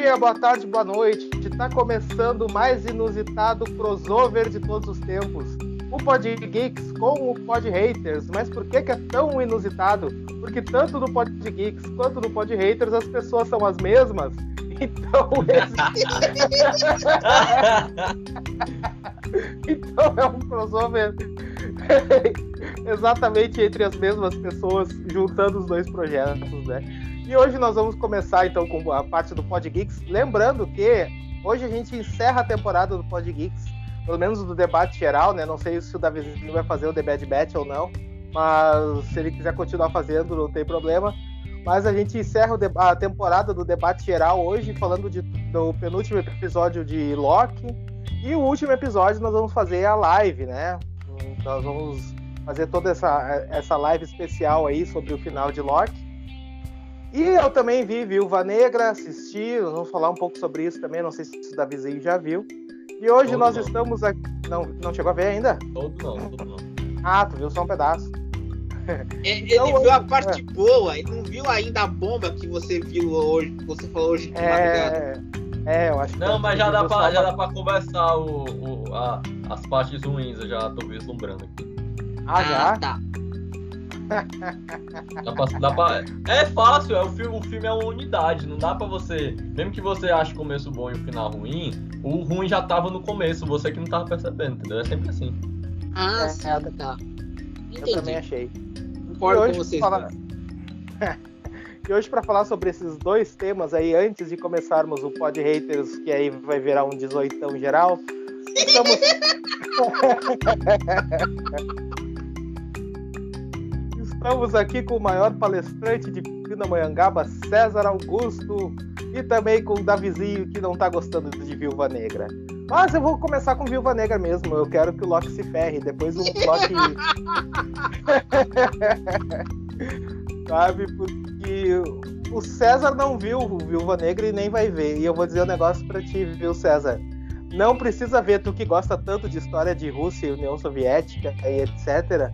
dia, boa tarde, boa noite. Está começando o mais inusitado crossover de todos os tempos. O Pod Geeks com o Pod Haters. Mas por que, que é tão inusitado? Porque tanto no Pod Geeks quanto no Pod Haters as pessoas são as mesmas. Então, esse... então é um crossover exatamente entre as mesmas pessoas, juntando os dois projetos, né? E hoje nós vamos começar então com a parte do Pod Geeks. Lembrando que hoje a gente encerra a temporada do Pod Geeks, pelo menos do debate geral, né? Não sei se o Davizinho vai fazer o The Bad Batch ou não, mas se ele quiser continuar fazendo, não tem problema. Mas a gente encerra a temporada do debate geral hoje, falando de, do penúltimo episódio de Loki. E o último episódio nós vamos fazer a live, né? Nós vamos fazer toda essa, essa live especial aí sobre o final de Loki. E eu também vi Viúva Negra, assisti, vamos falar um pouco sobre isso também, não sei se o Davizinho já viu. E hoje todo nós não. estamos aqui. Não, não chegou a ver ainda? Todo não, todo não. Ah, tu viu só um pedaço. Ele, então, viu a parte é. boa, ele não viu ainda a bomba que você viu hoje, que você falou hoje de é... madrugada. É, eu acho que. Não, mas já dá, pra, já dá pra conversar o, o a, as partes ruins, eu já tô vislumbrando aqui. Ah, já? Ah, tá. Dá pra, dá pra... É fácil, é, o, filme, o filme é uma unidade, não dá pra você. Mesmo que você ache o começo bom e o final ruim, o ruim já tava no começo, você que não tava percebendo, entendeu? É sempre assim. Ah, é, sim, tá. Entendi. Eu também achei. Concordo com vocês. Falar... e hoje, para falar sobre esses dois temas aí, antes de começarmos o Pod Haters, que aí vai virar um 18 geral, estamos. Estamos aqui com o maior palestrante de Pindamonhangaba, César Augusto, e também com o Davizinho, que não tá gostando de Viúva Negra. Mas eu vou começar com Viúva Negra mesmo. Eu quero que o Loki se ferre. Depois o Loki. Sabe? Porque o César não viu o Viúva Negra e nem vai ver. E eu vou dizer um negócio pra ti, viu, César? Não precisa ver, tu que gosta tanto de história de Rússia e União Soviética e etc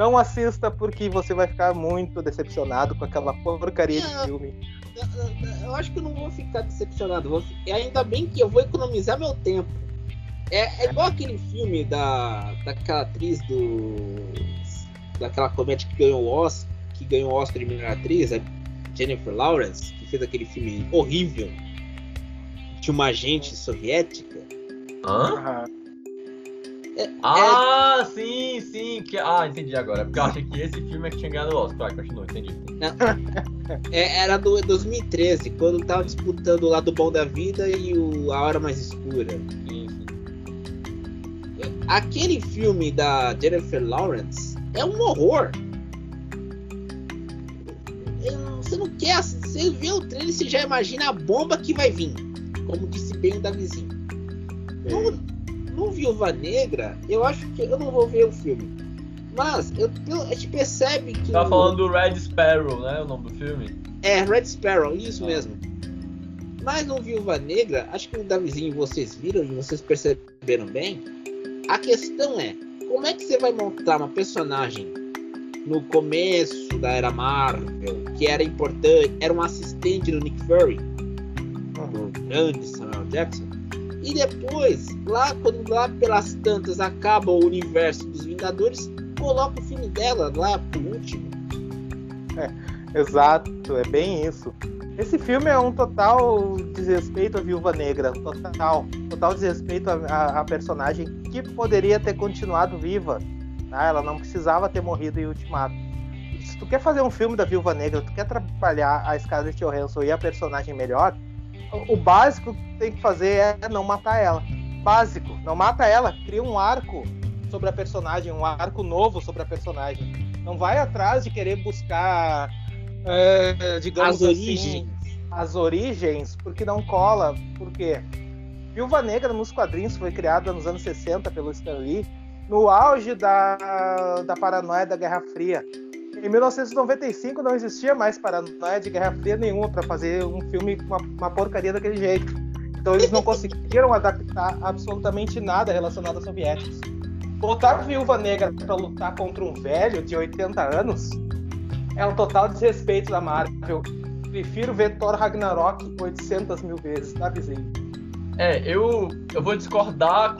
não assista porque você vai ficar muito decepcionado com aquela porcaria de filme. Eu, eu acho que eu não vou ficar decepcionado. Vou, ainda bem que eu vou economizar meu tempo. É, é igual aquele filme da, daquela atriz do. daquela comédia que ganhou o Oscar, que ganhou o Oscar de melhor atriz, a Jennifer Lawrence, que fez aquele filme horrível de uma agente soviética. Hã? É, ah, é... sim, sim. Que... Ah, entendi agora. Porque eu achei que esse filme é que tinha ganhado o Oscar. Vai, continua, entendi. É, era do 2013, quando tava disputando o lado bom da vida e o A Hora Mais Escura. Sim, sim. Aquele filme da Jennifer Lawrence é um horror. Você não quer. Você vê o trailer e você já imagina a bomba que vai vir. Como disse bem o Davizinho. Não, no Viúva Negra, eu acho que eu não vou ver o filme. Mas eu, eu, a gente percebe que. Tá falando do Red Sparrow, né? O nome do filme? É, Red Sparrow, isso ah. mesmo. Mas no Viúva Negra, acho que o Davizinho vocês viram e vocês perceberam bem. A questão é, como é que você vai montar uma personagem no começo da era Marvel, que era importante, era um assistente do Nick Fury, uhum. o grande Samuel Jackson, e depois, lá quando lá pelas tantas acaba o universo dos Vingadores, coloca o filme dela lá pro último. É, exato, é bem isso. Esse filme é um total desrespeito à Viúva Negra, total, total desrespeito à, personagem que poderia ter continuado viva. Tá? Ela não precisava ter morrido em Ultimato. Se tu quer fazer um filme da Viúva Negra, tu quer trabalhar a Scarlett Johansson e a personagem melhor, o básico que tem que fazer é não matar ela. Básico, não mata ela, cria um arco sobre a personagem, um arco novo sobre a personagem. Não vai atrás de querer buscar, é, digamos as assim, origens. as origens, porque não cola. Por quê? Viúva Negra nos quadrinhos foi criada nos anos 60 pelo Stan Lee, no auge da, da paranoia da Guerra Fria. Em 1995 não existia mais paranoia de Guerra Fria nenhuma para fazer um filme com uma, uma, porcaria daquele jeito. Então eles não conseguiram adaptar absolutamente nada relacionado aos soviéticos. Botar a viúva negra para lutar contra um velho de 80 anos é um total desrespeito da Marvel. Prefiro ver Thor Ragnarok 800 mil vezes, tá, vizinho? É, eu, eu vou discordar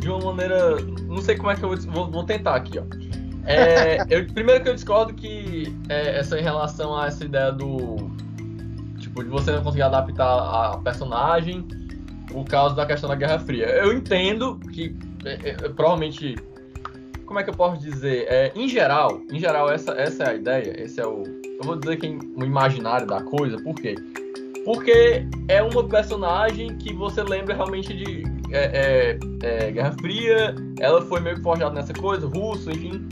de uma maneira. Não sei como é que eu vou, vou tentar aqui, ó. É, eu, primeiro que eu discordo que é, essa em relação a essa ideia do. Tipo, de você não conseguir adaptar a personagem por causa da questão da Guerra Fria. Eu entendo que é, é, provavelmente. Como é que eu posso dizer? É, em geral, em geral, essa, essa é a ideia, esse é o. Eu vou dizer que o imaginário da coisa, por quê? Porque é uma personagem que você lembra realmente de é, é, é, Guerra Fria, ela foi meio que forjada nessa coisa, russo, enfim.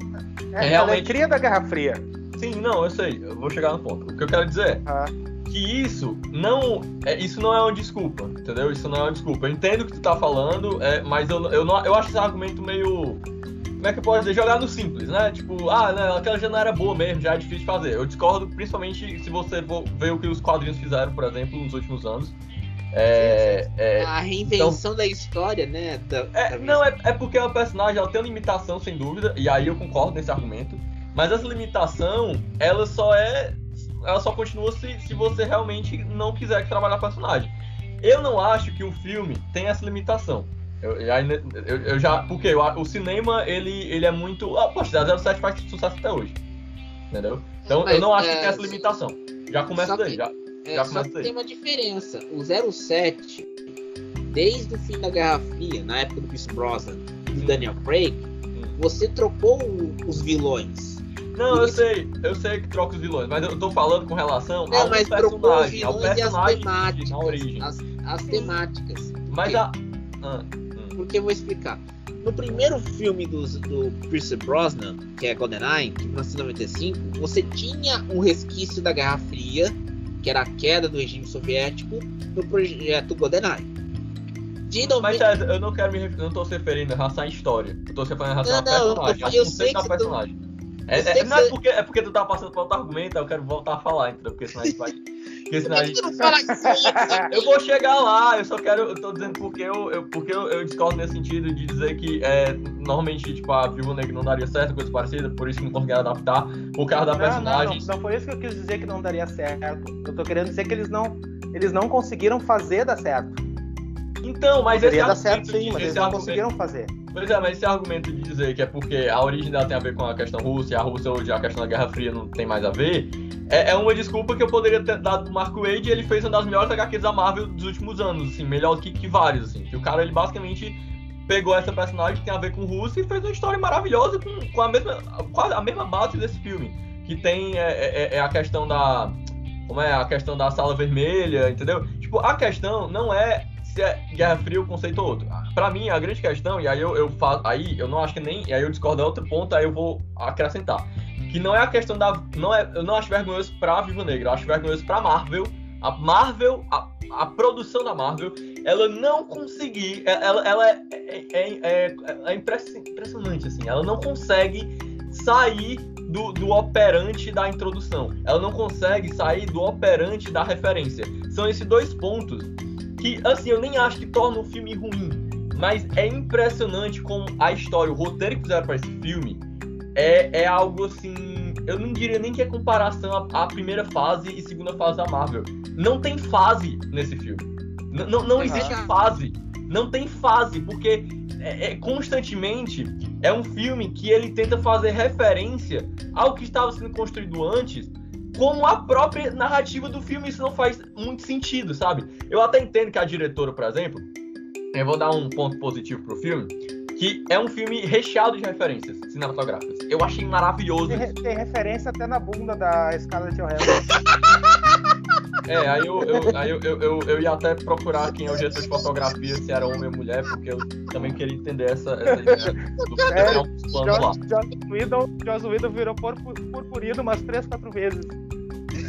É, realmente... é cria da Guerra Fria. Sim, não, eu sei, eu vou chegar no ponto. O que eu quero dizer ah. que isso não, é, isso não é uma desculpa, entendeu? Isso não é uma desculpa. Eu entendo o que tu tá falando, é, mas eu, eu, não, eu acho esse argumento meio como é que eu posso dizer, jogar no simples, né? Tipo, ah, né, aquela já não era boa mesmo, já é difícil de fazer. Eu discordo principalmente se você ver o que os quadrinhos fizeram, por exemplo, nos últimos anos. É, é, a reinvenção então, da história, né? Da, é, da não, é, é porque a personagem ela tem uma limitação, sem dúvida, e aí eu concordo nesse argumento. Mas essa limitação, ela só é. Ela só continua se, se você realmente não quiser trabalhar a personagem. Eu não acho que o filme tem essa limitação. Eu, eu, eu já. Porque o cinema, ele, ele é muito. Ah, poxa, 07 faz sucesso até hoje. Entendeu? Então Mas, eu não acho é, que tem essa limitação. Já começa daí. Já, é, já começa daí. tem uma diferença. O 07, desde o fim da Guerra Fria, na época do Chris Brosnan e do Daniel Craig, você trocou os vilões. Não, eu sei, eu sei que troca os vilões, mas eu tô falando com relação não, ao mas personagem, ao personagem e as temáticas, na origem. As, as temáticas. Mas a. Ah. Porque eu vou explicar. No primeiro filme do, do Pierce Brosnan, que é GoldenEye, de 1995, você tinha um resquício da Guerra Fria, que era a queda do regime soviético, no projeto GoldenEye. De Mas eu não quero me eu não tô se referindo em relação à história. Eu tô se referindo em relação à personagem. Eu, eu, eu sei que personagem. Tu... É, é, não é porque, é porque tu tá passando por outro argumento, eu quero voltar a falar, entendeu? Porque senão a gente vai. Porque senão a gente... eu vou chegar lá, eu só quero. Eu tô dizendo porque eu, eu, porque eu, eu discordo nesse sentido de dizer que é, normalmente, tipo, a Viúva Negra não daria certo, coisa parecida, por isso que não conseguiram adaptar, por causa da não, personagem. Não, não, não foi isso que eu quis dizer que não daria certo. Eu tô querendo dizer que eles não, eles não conseguiram fazer dar certo. Então, mas Poderia esse dar certo sim, mas eles não conseguiram fazer. Pois é, mas esse argumento de dizer que é porque a origem dela tem a ver com a questão russa e a Rússia hoje a questão da Guerra Fria não tem mais a ver, é, é uma desculpa que eu poderia ter dado pro Marco Wade e ele fez uma das melhores HQs da Marvel dos últimos anos, assim, melhor que, que vários, assim. Que o cara, ele basicamente pegou essa personagem que tem a ver com Rússia e fez uma história maravilhosa com, com a, mesma, quase a mesma base desse filme. Que tem é, é, é a questão da. Como é? A questão da sala vermelha, entendeu? Tipo, a questão não é se é Guerra Fria o conceito ou outro. Para mim, a grande questão, e aí eu, eu aí eu não acho que nem, e aí eu discordo de outro ponto, aí eu vou acrescentar, que não é a questão da, não é, eu não acho vergonhoso para Viva Negra, eu acho vergonhoso para Marvel, a Marvel, a, a produção da Marvel, ela não conseguir, é, ela, ela é, é, é, é, é impressionante assim, ela não consegue sair do, do operante da introdução, ela não consegue sair do operante da referência. São esses dois pontos que, assim, eu nem acho que torna o filme ruim, mas é impressionante como a história, o roteiro que fizeram para esse filme é, é algo assim. Eu não diria nem que é comparação à, à primeira fase e segunda fase da Marvel. Não tem fase nesse filme. N não, não existe fase. Não tem fase, porque é, é, constantemente é um filme que ele tenta fazer referência ao que estava sendo construído antes como a própria narrativa do filme. Isso não faz muito sentido, sabe? Eu até entendo que a diretora, por exemplo, eu vou dar um ponto positivo pro filme, que é um filme recheado de referências cinematográficas. Eu achei maravilhoso. Tem, tem referência até na bunda da Scarlett Johansson. É, aí eu, eu, aí eu, eu, eu, ia até procurar quem é o diretor de fotografia, se era homem ou mulher, porque eu também queria entender essa, essa ideia do é, Joss, Joss Whedon, Joss Whedon virou purpurino umas três, quatro vezes.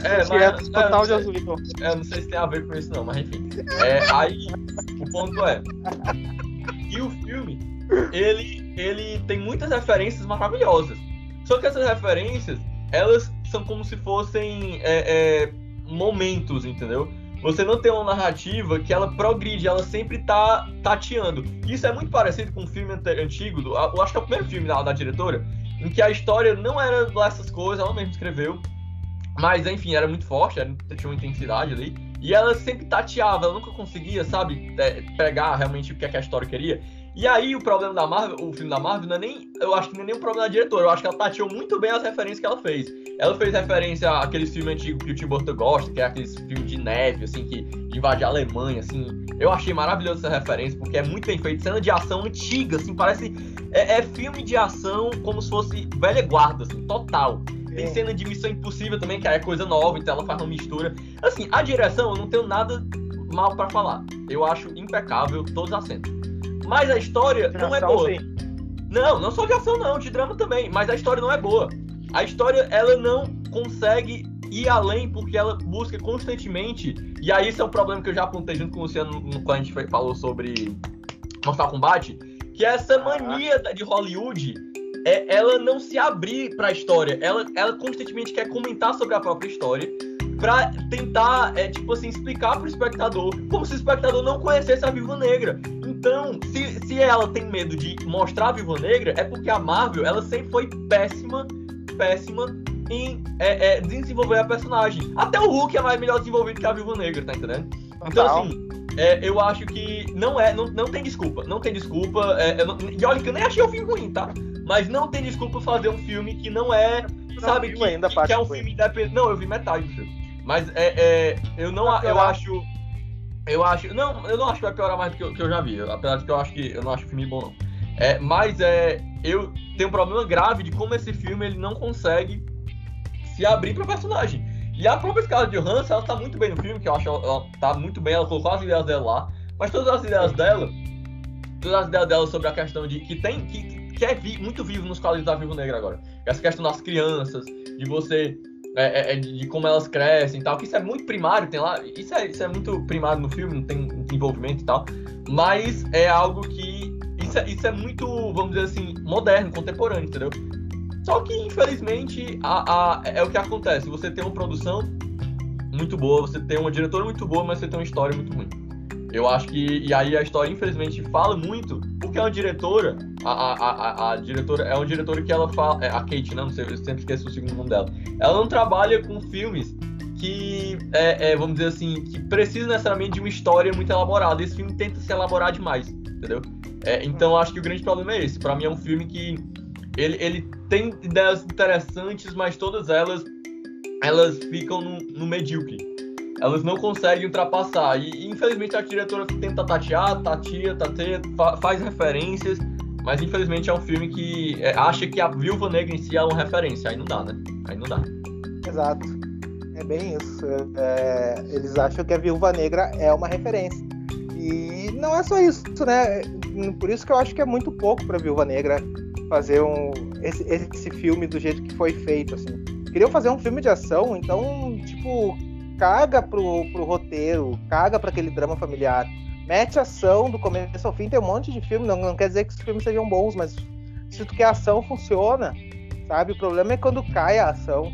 É, mas, é, total Joss Whedon. É, não sei se tem a ver com isso não, mas enfim. É, aí, o ponto é, e o filme, ele, ele tem muitas referências maravilhosas. Só que essas referências, elas são como se fossem é, é, momentos, entendeu? Você não tem uma narrativa que ela progride, ela sempre tá tateando. Isso é muito parecido com um filme antigo, do, eu acho que é o primeiro filme da, da diretora, em que a história não era essas coisas, ela mesma escreveu. Mas, enfim, era muito forte, era, tinha uma intensidade ali. E ela sempre tateava, ela nunca conseguia, sabe, pegar realmente o que, é que a história queria. E aí o problema da Marvel, o filme da Marvel, não é nem. Eu acho que não é nem um problema da diretora, eu acho que ela tateou muito bem as referências que ela fez. Ela fez referência àqueles filmes antigos que o Tim Burton gosta, que é aqueles filmes de neve, assim, que invade a Alemanha, assim. Eu achei maravilhoso essa referência, porque é muito bem feito. Cena de ação antiga, assim, parece. É, é filme de ação como se fosse velha guarda, assim, total. Tem cena de Missão Impossível também, que é coisa nova, então ela faz uma mistura. Assim, a direção, eu não tenho nada mal para falar. Eu acho impecável todos os acentos. Mas a história de não é boa. Sim. Não, não só de ação não, de drama também, mas a história não é boa. A história ela não consegue ir além porque ela busca constantemente, e aí esse é um problema que eu já apontei junto com o Luciano quando a gente falou sobre Mortal Kombat, que é essa mania de Hollywood é ela não se abrir para a história. Ela, ela constantemente quer comentar sobre a própria história para tentar, é, tipo assim, explicar para o espectador, como se o espectador não conhecesse a Viúva Negra. Então, se, se ela tem medo de mostrar a Viúva Negra, é porque a Marvel, ela sempre foi péssima, péssima em é, é, desenvolver a personagem. Até o Hulk é mais melhor desenvolvido que a Viúva Negra, tá entendendo? Então, assim, é, eu acho que não é, não, não tem desculpa, não tem desculpa. É, não, e olha que eu nem achei o filme ruim, tá? Mas não tem desculpa fazer um filme que não é, não sabe, que, ainda que, que é um filme independente. Não, eu vi metade do filme. Mas é, é eu não, eu acho eu acho. Não, eu não acho que vai piorar mais do que eu, que eu já vi. Apesar de que eu acho que eu não acho o filme bom, não. É, mas é, eu tenho um problema grave de como esse filme ele não consegue se abrir para personagem. E a própria Scarlett Johansson, ela tá muito bem no filme, que eu acho ela, ela tá muito bem, ela colocou as ideias dela lá. Mas todas as ideias dela, todas as ideias dela sobre a questão de que tem que, que é vi, muito vivo nos quadrinhos da Vivo Negra agora. Essa questão das crianças, de você é, é, é, de como elas crescem e tal, que isso é muito primário, tem lá, isso é, isso é muito primário no filme, não tem envolvimento e tal, mas é algo que, isso é, isso é muito, vamos dizer assim, moderno, contemporâneo, entendeu? Só que, infelizmente, a, a, é o que acontece, você tem uma produção muito boa, você tem uma diretora muito boa, mas você tem uma história muito ruim. Eu acho que. E aí a história, infelizmente, fala muito, porque é uma diretora. A, a, a, a diretora é uma diretora que ela fala. É, a Kate, não, não sei, eu sempre esqueço o segundo nome dela. Ela não trabalha com filmes que, é, é, vamos dizer assim, que precisam necessariamente de uma história muito elaborada. Esse filme tenta se elaborar demais, entendeu? É, então acho que o grande problema é esse. Para mim é um filme que ele, ele tem ideias interessantes, mas todas elas elas ficam no, no medíocre elas não conseguem ultrapassar. E infelizmente a diretora tenta tatear, tatia, tateia, fa faz referências, mas infelizmente é um filme que é, acha que a Viúva Negra em si é uma referência. Aí não dá, né? Aí não dá. Exato. É bem isso. É, eles acham que a Viúva Negra é uma referência. E não é só isso, né? Por isso que eu acho que é muito pouco para Viúva Negra fazer um, esse, esse filme do jeito que foi feito, assim. Queriam fazer um filme de ação, então, tipo, caga pro, pro roteiro, caga para aquele drama familiar. Mete ação do começo ao fim, tem um monte de filme, não, não quer dizer que os filmes sejam bons, mas se tu quer ação, funciona, sabe? O problema é quando cai a ação.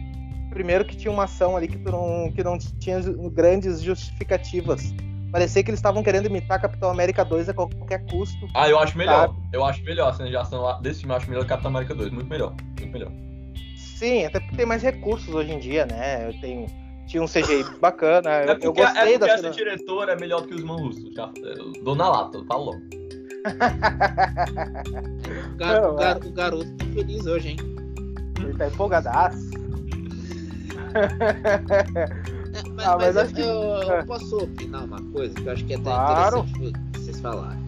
Primeiro que tinha uma ação ali que, não, que não tinha grandes justificativas. Parecia que eles estavam querendo imitar Capitão América 2 a qualquer custo. Ah, eu acho melhor. Sabe? Eu acho melhor a cena de ação desse filme, eu acho melhor Capitão América 2. Muito melhor. Muito melhor. Sim, até porque tem mais recursos hoje em dia, né? Eu tenho tinha um CGI bacana. É porque, eu gostei é porque essa diretora é melhor do que os irmãos russos. Já, Dona Lata, falou. o, gar, Não, o, gar, o, garoto tá feliz hoje, hein? Ele tá empolgadaço. É, mas, ah, mas, mas eu, que... eu, eu, posso opinar uma coisa que eu acho que é até claro. interessante vocês falarem.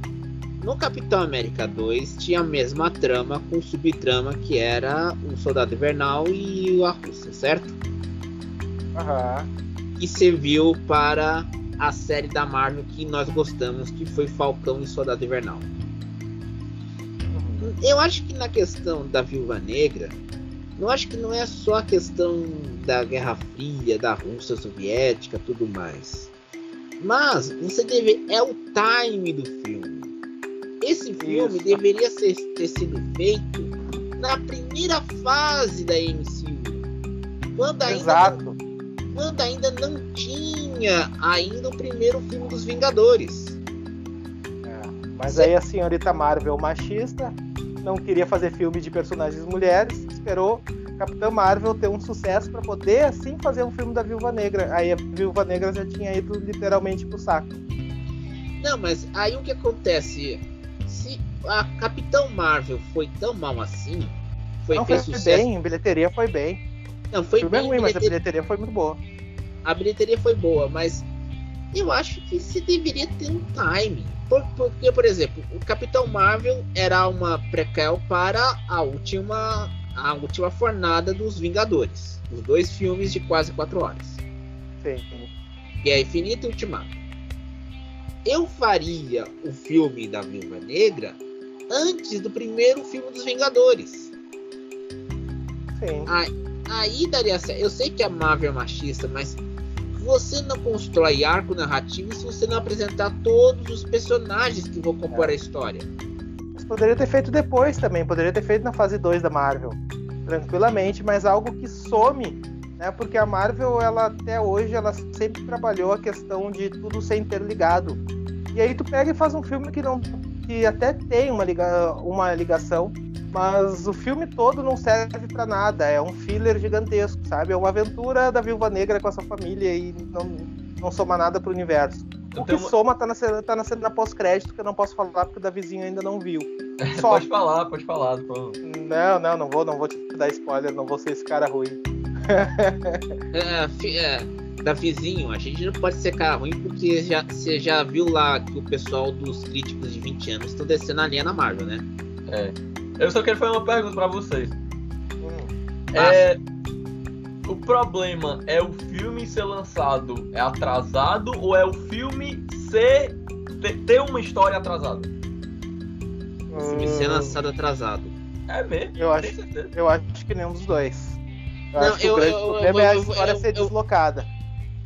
No Capitão América 2 tinha a mesma trama com subtrama que era o Soldado Invernal e a Rússia, certo? Uhum. E serviu para a série da Marvel que nós gostamos, que foi Falcão e Soldado Invernal. Uhum. Eu acho que na questão da Viúva Negra, eu acho que não é só a questão da Guerra Fria, da Rússia Soviética, tudo mais. Mas você deve é o time do filme. Esse filme Isso. deveria ser, ter sido feito na primeira fase da MCU. Quando ainda Exato. Quando ainda não tinha ainda o primeiro filme dos Vingadores. É, mas aí a senhorita Marvel machista não queria fazer filme de personagens mulheres, esperou Capitã Marvel ter um sucesso para poder assim fazer um filme da Viúva Negra. Aí a Viúva Negra já tinha ido literalmente pro saco. Não, mas aí o que acontece? Se a Capitão Marvel foi tão mal assim, foi Não fez foi sucesso. bem, em bilheteria foi bem. Não, foi bem ruim, mas a bilheteria- foi muito boa. a bilheteria foi boa, mas eu acho que se deveria ter um time. Por- Porque, por exemplo, o Capitão Marvel era uma prequel para a última, a última fornada dos Vingadores. Os dois filmes de quase quatro horas. Sim. Que é Infinito e Ultimato. Eu faria o filme da Viúva Negra antes do primeiro filme dos Vingadores. Sim. Aí daria certo. Eu sei que a Marvel é machista, mas você não constrói arco narrativo se você não apresentar todos os personagens que vão compor a história. Mas poderia ter feito depois também, poderia ter feito na fase 2 da Marvel. Tranquilamente, mas algo que some, né? Porque a Marvel, ela até hoje, ela sempre trabalhou a questão de tudo ser interligado. E aí tu pega e faz um filme que não que até tem uma, liga, uma ligação, mas o filme todo não serve pra nada, é um filler gigantesco, sabe? É uma aventura da Viúva Negra com essa família e não, não soma nada pro universo. O que uma- soma tá na cena, tá na cena pós-crédito, que eu não posso falar porque o Davizinho ainda não viu. Só. Pode falar, pode falar. pô. Não, não, não vou, não vou te dar spoiler, não vou ser esse cara ruim. É, fi- é, da vizinho, a gente não pode ser cara ruim porque já, você já viu lá que o pessoal dos críticos de 20 anos estão descendo a linha na Marvel, né? É. Eu só quero fazer uma pergunta pra vocês. Hum, É, o problema é o filme ser lançado é atrasado ou é o filme ser ter, ter uma história atrasada? O filme ser hum, lançado atrasado. É mesmo? Eu acho- certeza. Eu acho que nenhum dos dois. Eu Não, acho que eu- o grande eu- problema eu- é a história eu- ser eu- deslocada.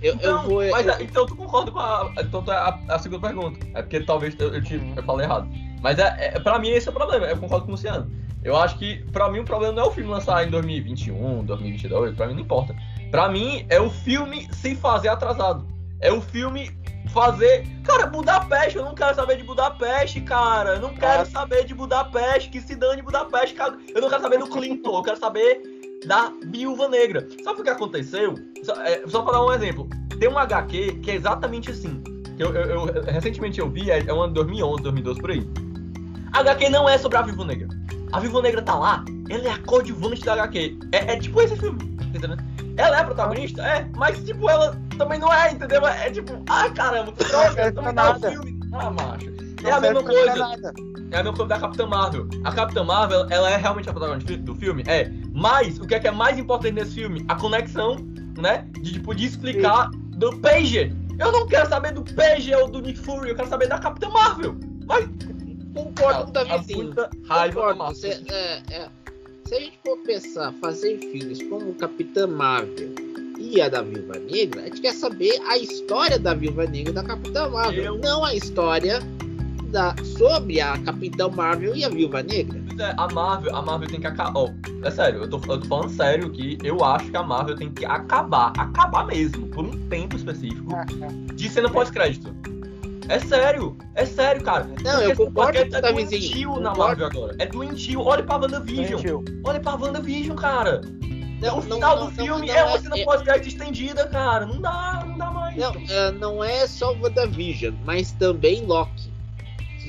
Eu, eu Então, vou. mas, eu- então tu concorda com a. Então é a, a segunda pergunta. É porque talvez eu, eu, te, eu falei errado. Mas é, é, pra mim esse é o problema. Eu concordo com o Luciano. Eu acho que pra mim o problema não é o filme lançar em 2021, 2022, pra mim não importa. Pra mim é o filme se fazer atrasado. É o filme fazer. Cara, Budapeste, eu não quero saber de Budapeste, cara. Eu não quero Ah. saber de Budapeste, que se dane Budapeste, cara. Eu não quero saber do Clinton, eu quero saber da Viúva Negra. Sabe o que aconteceu? Só, é, só pra dar um exemplo. Tem um HQ que é exatamente assim. Que eu, eu- eu- recentemente eu vi, é, é um ano de 2011, 2012 por aí. A HQ não é sobre a Viúva Negra. A Viúva Negra tá lá, ela é a coadjuvante da HQ. É, é tipo esse filme, entendendo? Ela é a protagonista? É, mas tipo, ela também não é, entendeu? É tipo, ah caramba, que droga, também tá no nada. filme. Ah, macho. Não É a mesma coisa. É a mesma coisa da Capitã Marvel. A Capitã Marvel, ela é realmente a protagonista do filme? É. Mas, o que é, que é mais importante nesse filme? A conexão, né? De, tipo, de explicar do Pager. Eu não quero saber do Pager ou do Nick Fury, eu quero saber da Capitã Marvel. Mas, Concordo com o a muita raiva Concordo. Marvel. Você- é, é. Se a gente for pensar, fazer filmes como Capitã Marvel e a da Viúva Negra, a gente quer saber a história da Viúva Negra e da Capitã Marvel, Eu- não a história da, sobre a Capitã Marvel e a Viúva Negra. Pois é, a Marvel, a Marvel tem que acabar. Ó, é sério, eu tô, eu tô falando sério que eu acho que a Marvel tem que acabar, acabar mesmo, por um tempo específico, Ah, de cena pós-crédito. É sério, é sério, cara. Não, eu Porque- concordo porque com o é Davizinho. doentio na Concordo. Marvel agora. É doentio. Olha pra WandaVision. Gentil. Olha pra WandaVision, cara. Não, o não, final não, do não, filme não é uma cena é- pós-crédito estendida, cara. Não dá, não dá mais. Não, é, não é só WandaVision, mas também Loki.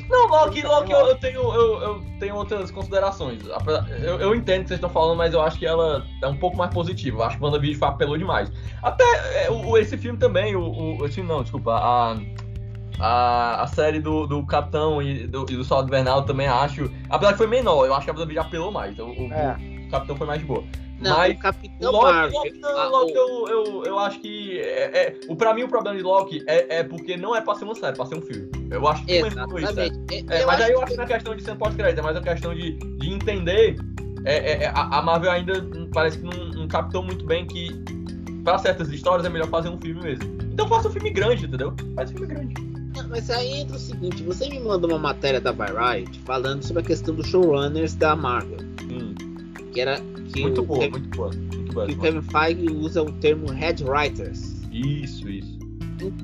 Não, Loki, Loki eu, eu tenho, eu, eu tenho outras considerações. Eu, eu entendo o que vocês estão falando, mas eu acho que ela é um pouco mais positiva. Eu acho que o WandaVision foi- apelou demais. Até é, o, esse filme também, o, o- esse não, desculpa, a, a, a série do, do Capitão e do, e do Soldado Invernal também acho. Apesar que foi menor, eu acho que a WandaVision apelou mais. O, o- É. o Capitão foi mais de boa. Não, Mas o Capitão Loki, Marvel. Loki, não, a- Loki o- eu, eu, eu acho que. É, é, o, pra mim, o problema de Loki é, é porque não é pra ser uma série, é pra ser um filme. Eu acho que é. Exatamente. É, mas aí eu acho que na questão de ser pós-crédito, é mais a questão de, de entender. é, é, é, a, Marvel ainda parece que não, não captou muito bem que pra certas histórias é melhor fazer um filme mesmo. Então faça um filme grande, entendeu? Faz um filme grande. Não, Mas aí entra o seguinte, você me manda uma matéria da Variety falando sobre a questão dos showrunners da Marvel, Hum, que era que muito boa, Kevin, muito boa. Muito boa. que o Kevin Feige usa o termo head writers. Isso, isso.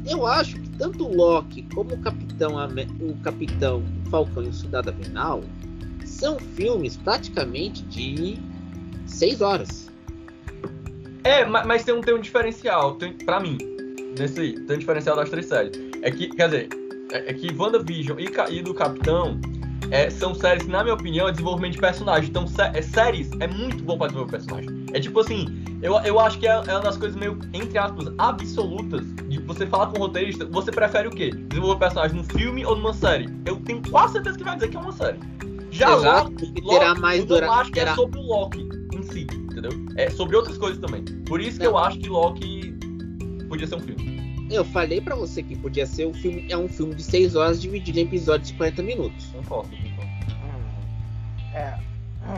Eu acho que tanto o Loki como o Capitão o Capitão Falcão e o Soldado Invernal são filmes praticamente de seis horas. É, mas, tem, um, tem um diferencial, tem, pra mim, nesse tem um diferencial das três séries. É que, quer dizer, é, é que WandaVision e, e do Capitão é, são séries na minha opinião, é desenvolvimento de personagem. Então, sé- é, séries é muito bom pra desenvolver personagem. É tipo assim, eu, eu acho que é, é uma das coisas meio, entre aspas, absolutas de você falar com o roteirista, você prefere o quê? Desenvolver personagem num filme ou numa série? Eu tenho quase certeza que vai dizer que é uma série. Já Exato, Loki, terá Loki, mais eu não dura- acho que terá- é sobre o Loki em si, entendeu? É sobre outras coisas também. Por isso que Não. eu acho que Loki podia ser um filme. Eu falei pra você que podia ser um filme, é um filme de 6 horas dividido em episódios de 40 minutos. Concordo, concordo. É.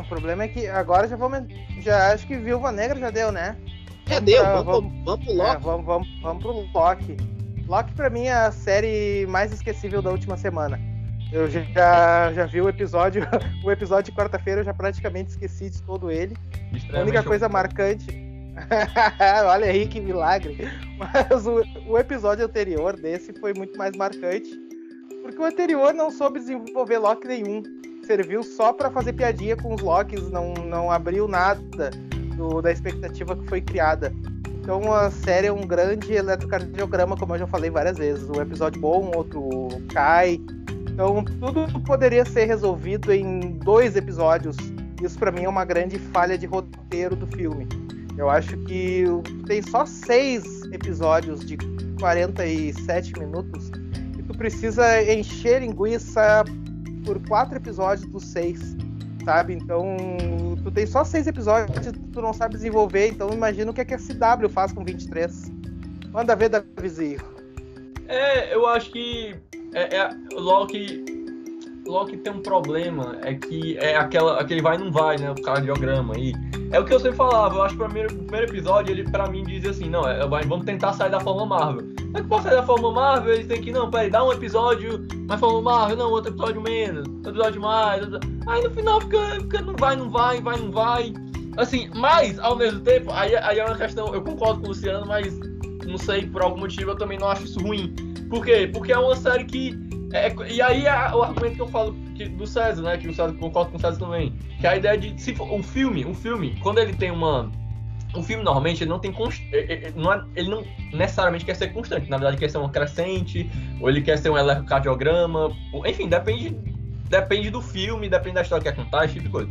O problema é que agora já vamos. Já acho que Viúva Negra já deu, né? Já deu, pra- vamos, vamos, vamos pro É, Loki. vamos, vamos, vamos pro Loki. Loki pra mim é a série mais esquecível da última semana. Eu já, já vi o episódio, o episódio de quarta-feira, eu já praticamente esqueci de todo ele. A única coisa marcante. Olha aí que milagre. Mas o, o episódio anterior desse foi muito mais marcante. Porque o anterior não soube desenvolver Loki nenhum. Serviu só pra fazer piadinha com os Locks, não, não abriu nada do- da expectativa que foi criada. Então a série é um grande eletrocardiograma, como eu já falei várias vezes. Um episódio bom, outro cai. Então tudo poderia ser resolvido em dois episódios. Isso pra mim é uma grande falha de roteiro do filme. Eu acho que tem só seis episódios de 47 minutos e tu precisa encher linguiça por quatro episódios dos seis, sabe? Então tu tem só seis episódios tu não sabe desenvolver, então imagina o que, é que a CW faz com 23. Manda ver da vizinho. É, eu acho que é, é, Loki, Loki tem um problema, é que é aquela, aquele vai e não vai, né? O cardiograma aí. É o que eu sempre falava, eu acho que o primeiro, primeiro episódio, ele pra mim diz assim, não, é, vamos tentar sair da forma Marvel. Mas que pode sair da forma Marvel, eles têm que, não, peraí, dá um episódio mais forma Marvel, não, outro episódio menos, outro episódio mais. outro- Aí no final fica, fica não vai, não vai, vai, não vai. Assim, mas ao mesmo tempo, aí, aí é uma questão, eu concordo com o Luciano, mas não sei, por algum motivo eu também não acho isso ruim. Por quê? Porque é uma série que. É- e aí é o argumento que eu falo que- do César, né? Que o César concorda com o César também. Que é a ideia de. Se um filme, um filme, quando ele tem uma. Um filme normalmente ele não tem const... é- é- é- não é- ele não necessariamente quer ser constante. Na verdade, quer ser uma crescente, ou ele quer ser um eletrocardiograma. ou- Enfim, depende. Depende do filme, depende da história que quer contar, esse tipo de coisa.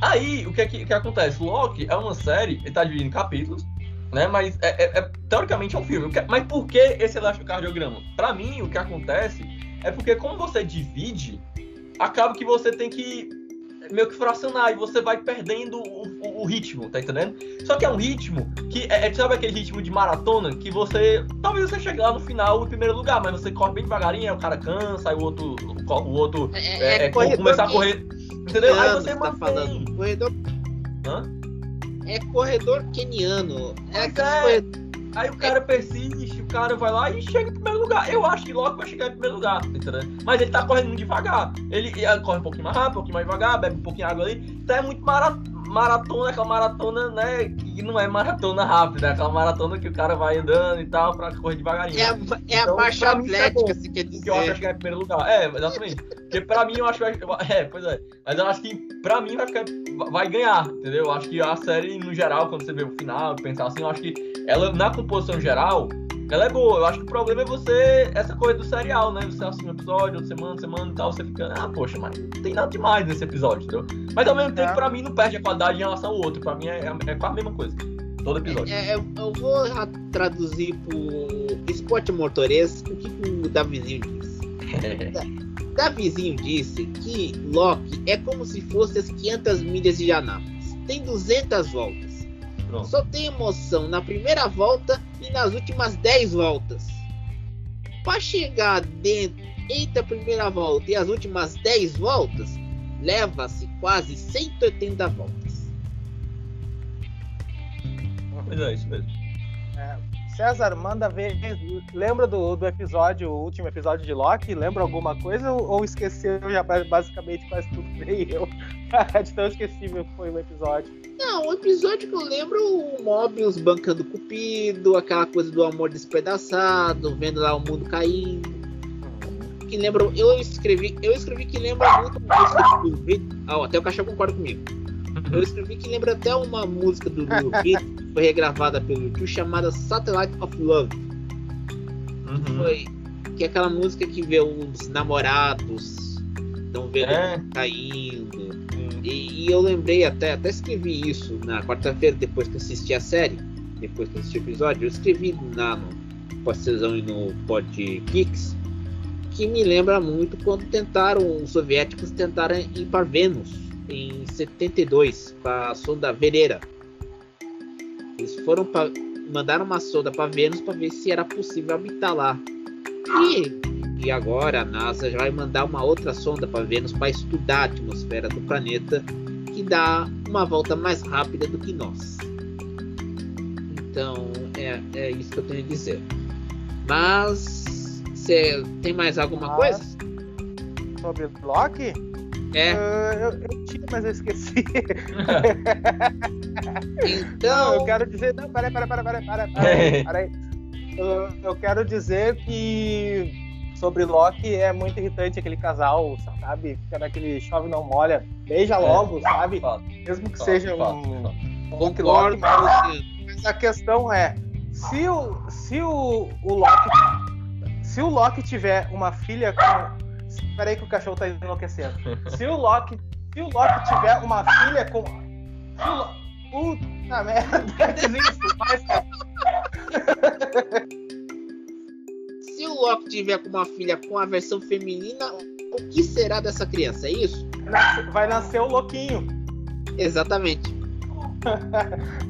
Aí, o que, é que, que acontece? Loki é uma série, ele tá dividido em capítulos, né? Mas é, é- é- teoricamente é um filme. Mas por que esse eletrocardiograma? Pra mim, o que acontece é porque como você divide, acaba que você tem que meio que fracionar e você vai perdendo o, o- o ritmo, tá entendendo? Só que é um ritmo que é, é- sabe aquele ritmo de maratona que você talvez você chegue lá no final em primeiro lugar, mas você corre bem devagarinho, aí o cara cansa, aí o outro o outro é, é, corredor começar a correr, entendeu? Aí você tá falando. Corredor. Hã? É corredor keniano. É é. corredor. Aí o cara persiste, cara vai lá e chega em primeiro lugar. Eu acho que logo vai chegar em primeiro lugar, tá entendendo? Mas ele tá correndo muito devagar. Ele, ele corre um pouquinho mais rápido, um pouquinho mais devagar, bebe um pouquinho de água ali. Então é muito mara- maratona, aquela maratona, né? Que não é maratona rápida, é aquela maratona que o cara vai andando e tal pra correr devagarinho. É a, é a Então, isso é bom. atlética, você quer que eu acho que vai dizer. chegar em primeiro lugar. É, exatamente. Porque pra mim eu acho que vai. É, pois é. Mas eu acho que pra mim vai ficar. Vai ganhar, entendeu? Eu acho que a série, no geral, quando você vê o final, pensar assim, eu acho que ela, na composição geral, ela é boa. Eu acho que o problema é você. Essa coisa do serial, né? Você assiste um episódio, outra semana, semana e tal, você fica. Ah, poxa, mas não tem nada demais nesse episódio, entendeu? Mas ao mesmo tempo, É. pra mim, não perde a qualidade em relação ao outro. Pra mim é, é, é quase a mesma coisa. Todo episódio. É, eu, eu vou ra- traduzir pro esporte motorês o que, que o Davizinho disse. Davizinho disse que Loki é como se fosse as 500 milhas de Anápolis. Tem 200 voltas. Pronto. Só tem emoção na primeira volta e nas últimas 10 voltas. Para chegar dentro entre a primeira volta e as últimas 10 voltas, leva-se quase 180 voltas. Pois é, isso mesmo. César, manda ver. Lembra do, do episódio, o último episódio de Loki? Lembra alguma coisa ou, ou esqueceu já basicamente quase tudo nem eu? de tão esquecível que foi o episódio. Não, o episódio que eu lembro o Mobius bancando Cupido, aquela coisa do amor despedaçado, vendo lá o mundo caindo. Que lembra, eu escrevi, eu escrevi que lembra muito a música do Beat- Ah, até o cachorro concorda comigo. Eu escrevi que lembra até uma música do Beat, foi regravada pelo YouTube chamada Satellite of Love. Uhum. Foi que é aquela música que vê os namorados estão vendo É. caindo. E, e eu lembrei até, até escrevi isso na quarta-feira, depois que assisti a série, depois que assisti o episódio, eu escrevi na no Pós-Sezão e no Pod Kicks, que me lembra muito quando tentaram, os soviéticos tentaram ir para Vênus em 72, com a sonda Vereira. Eles foram para mandaram uma sonda para Vênus para ver se era possível habitar lá. E, e agora a NASA já vai mandar uma outra sonda para Vênus para estudar a atmosfera do planeta, que dá uma volta mais rápida do que nós. Então é, é isso que eu tenho a dizer. Mas você tem mais alguma coisa? Sobre Loki? É. Ah, eu, eu tinha, mas eu esqueci. Então eu quero dizer. Não, peraí, peraí, peraí, peraí, peraí, peraí, peraí. Eu, eu quero dizer que sobre Loki é muito irritante aquele casal, sabe? Fica naquele chove não molha, beija logo, sabe? Fato, Mesmo que fato, seja fato, um. fato. Loki, mas a questão é: se o, se o, o Loki. Se o Loki tiver uma filha com. Peraí que o cachorro tá enlouquecendo. Se o Loki. Se o Loki tiver uma filha com. Se o Lo- Puta merda, desiste, vai, Se o Loki tiver com uma filha com a versão feminina, o que será dessa criança? É isso? vai nascer o louquinho. Exatamente.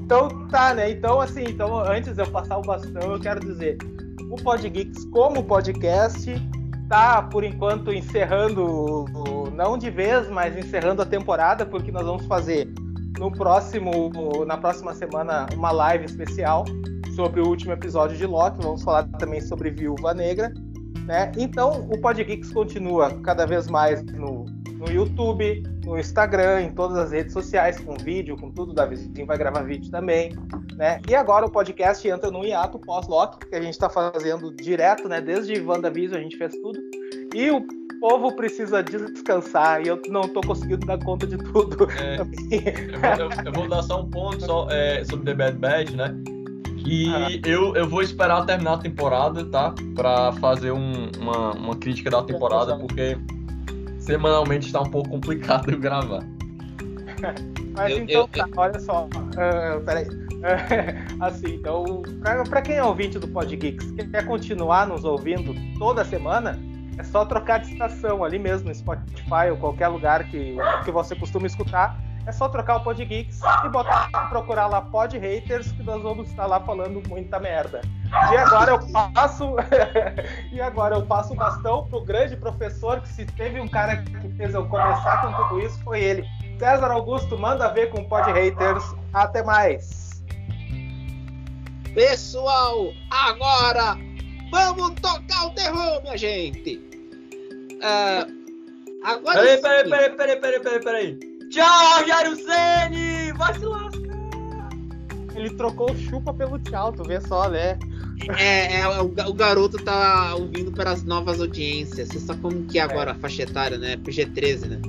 Então tá, né? Então, assim, então, antes de eu passar o bastão, eu quero dizer, o Podgeeks, como podcast, tá, por enquanto, encerrando, não de vez, mas encerrando a temporada, porque nós vamos fazer no próximo, na próxima semana, uma live especial sobre o último episódio de Loki. Vamos falar também sobre Viúva Negra, né? Então, o Podgeeks continua cada vez mais no, no YouTube, no Instagram, em todas as redes sociais, com vídeo, com tudo. O vai gravar vídeo também, né? E agora o podcast entra no hiato pós-Loki, que a gente está fazendo direto, né? Desde WandaVision a gente fez tudo. E o povo precisa descansar e eu não tô conseguindo dar conta de tudo. É, eu, vou, eu- eu vou dar só um ponto só, é, sobre The Bad Batch, né? Que Ah. eu, eu vou esperar terminar a temporada, tá? Pra fazer um- uma, uma crítica da temporada, porque semanalmente está um pouco complicado eu gravar. Mas Eu- então, tá, olha só. ah, peraí. assim, então, pra quem é ouvinte do Podgeeks, quer continuar nos ouvindo toda semana, é só trocar de estação ali mesmo no Spotify ou qualquer lugar que, que você costuma escutar. É só trocar o Podgeeks e botar, procurar lá Pod Haters, que nós vamos estar lá falando muita merda. E agora eu passo. e agora eu passo o bastão pro grande professor, que se teve um cara que fez eu começar com tudo isso, foi ele. César Augusto, manda ver com o Pod Haters. Até mais. Pessoal, agora vamos tocar o terror, minha gente. Ah, agora Peraí, sim, peraí, peraí, peraí, peraí, peraí, peraí. Tchau, Rogério Ceni! Vai se lascar! Ele trocou o chupa pelo tchau, tu vê só, né? É, é, o, o garoto tá ouvindo para as novas audiências. Você sabe como que é agora a faixa etária, né? PG-13, né?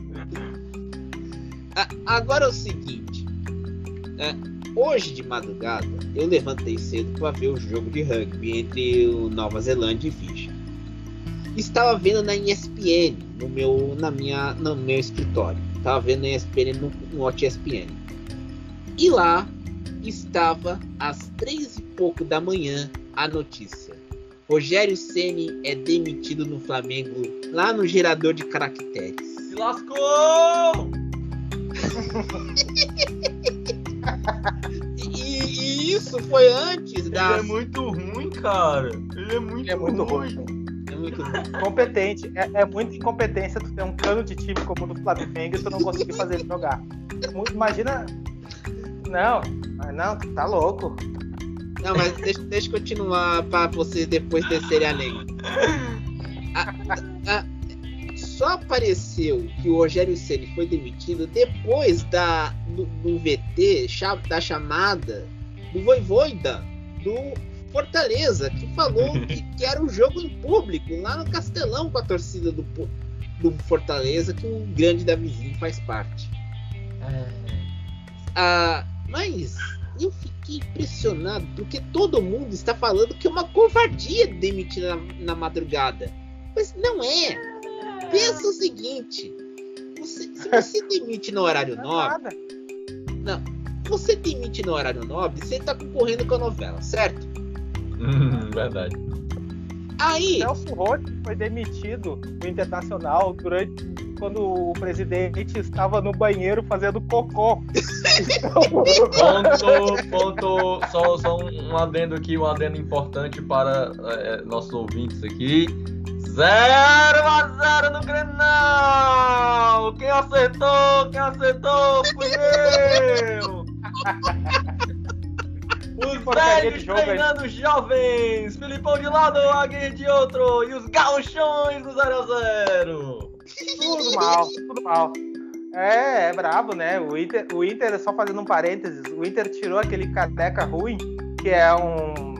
Agora é o seguinte. é, hoje de madrugada eu levantei cedo para ver o jogo de rugby entre o Nova Zelândia e Fiji. Estava vendo na ESPN no meu, na minha, no meu escritório. Estava vendo na ESPN no, no Watch ESPN. E lá estava às três e pouco da manhã a notícia. Rogério Ceni é demitido no Flamengo lá no gerador de caracteres. Se lascou! E, e isso foi antes Ele da. é muito ruim, cara. Ele é muito, Ele é muito ruim. ruim. É muito ruim. Competente. É, é muita incompetência tu ter um cano de time como o do Flamengo e tu não conseguir fazer ele jogar. Imagina. Não, mas não, tu tá louco. Não, mas deixa, deixa eu continuar para vocês depois descerem a lenha. A- a- só apareceu que o Rogério Ceni foi demitido depois da, do, do VT, da chamada do Voivoida, do Fortaleza, que falou que, que era um jogo em público, lá no Castelão, com a torcida do, do Fortaleza, que o grande Davizinho faz parte. Ah, mas eu fiquei impressionado porque todo mundo está falando que é uma covardia demitir na, na madrugada. Mas não é. Pensa o seguinte: você, se você demite no horário nobre, não, você demite no horário nobre, você está concorrendo com a novela, certo? Hum, verdade. Aí, Celso Roth foi demitido do Internacional durante quando o presidente estava no banheiro fazendo cocô. Ponto, ponto, só, só um um adendo aqui, um adendo importante para é, nossos ouvintes aqui. 0 a 0 no Grenal! Quem acertou? Quem acertou? Fui eu! Os velhos treinando os jovens! Filipão de lado, Aguirre de outro! E os gauchões do 0 a 0 Tudo mal, tudo mal. É, é brabo, né? O Inter, o Inter, só fazendo um parênteses, o Inter tirou aquele careca ruim, que é um,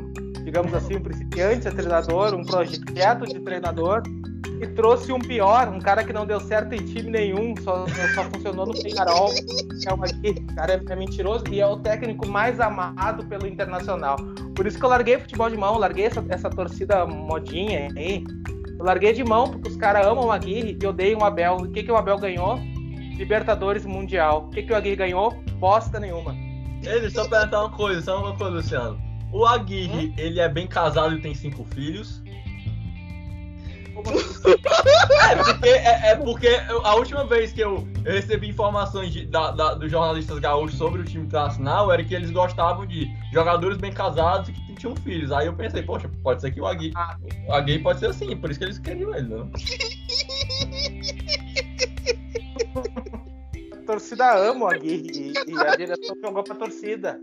digamos assim, um principiante a treinador, um projeto de treinador, e trouxe um pior, um cara que não deu certo em time nenhum, só, só funcionou no Penharol, é. O cara é, é mentiroso e é o técnico mais amado pelo Internacional. Por isso que eu larguei futebol de mão, larguei essa, essa torcida modinha aí. Eu larguei de mão porque os caras amam o Aguirre e odeiam o Abel. O que, que o Abel ganhou? Libertadores Mundial. O que, que o Aguirre ganhou? Bosta nenhuma. Ele só perguntar uma coisa, só uma coisa, Luciano. O Aguirre, ele é bem casado e tem cinco filhos. É porque, é, é porque eu- a última vez que eu, recebi informações de- da- da- dos jornalistas gaúchos sobre o time internacional era que eles gostavam de jogadores bem casados e que tinham filhos. Aí eu pensei, poxa, pode ser que o Aguirre, Ah. o Aguirre pode ser assim, por isso que eles queriam ele, né? A torcida ama o Aguirre e, e a direção jogou pra torcida.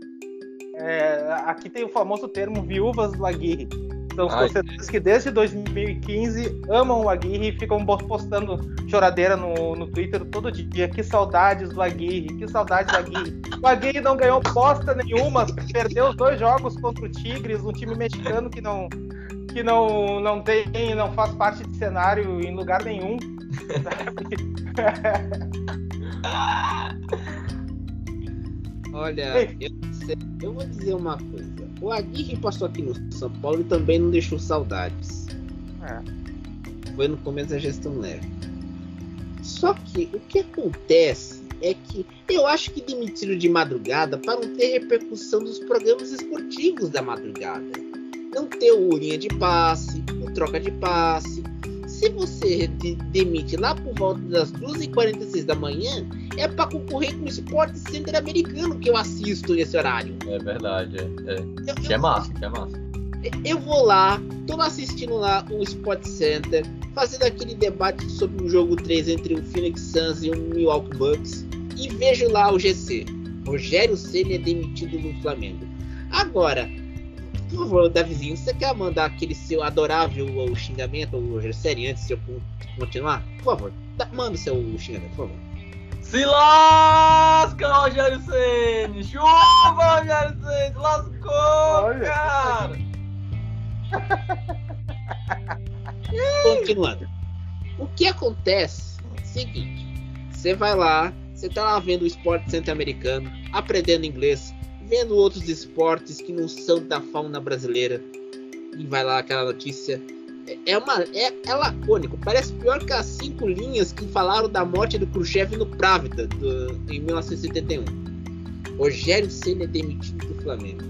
É, aqui tem o famoso termo viúvas do Aguirre. São os torcedores que desde 2015 amam o Aguirre e ficam postando choradeira no, no Twitter todo dia. Que saudades do Aguirre, que saudades do Aguirre. O Aguirre não ganhou bosta nenhuma, perdeu os dois jogos contra o Tigres, um time mexicano que não que não, não tem, não faz parte de cenário em lugar nenhum. olha, Ei. eu, eu vou dizer uma coisa. O Aguirre passou aqui no São Paulo e também não deixou saudades. É. Foi no começo da gestão leve. Só que o que acontece é que eu acho que demitiram de madrugada para não ter repercussão dos programas esportivos da madrugada. Não ter o linha de passe, o troca de passe. Se você de- demite lá por volta das 2h46 da manhã, é para concorrer com o Sport Center americano que eu assisto nesse horário. É verdade, é. é. Eu, Que é massa, que é massa. eu vou lá, tô assistindo lá o Sport Center, fazendo aquele debate sobre o jogo 3 entre o Phoenix Suns e o Milwaukee Bucks, e vejo lá o GC. Rogério Ceni é demitido do Flamengo. Agora, por favor, Davizinho, você quer mandar aquele seu adorável o xingamento Rogério Ceni antes de eu con- continuar? Por favor, dá- manda o seu xingamento, por favor. Se lasca, Rogério Ceni! Chuva, Rogério Ceni! Lascou, Olha. cara! Continuando. O que acontece é o seguinte: você vai lá, você tá lá vendo o esporte centro-americano, aprendendo inglês, vendo outros esportes que não são da fauna brasileira, e vai lá aquela notícia. É- É uma. É, é lacônico, parece pior que as cinco linhas que falaram da morte do Khrushchev no Právida do- em 1971. Rogério Senna é demitido do Flamengo.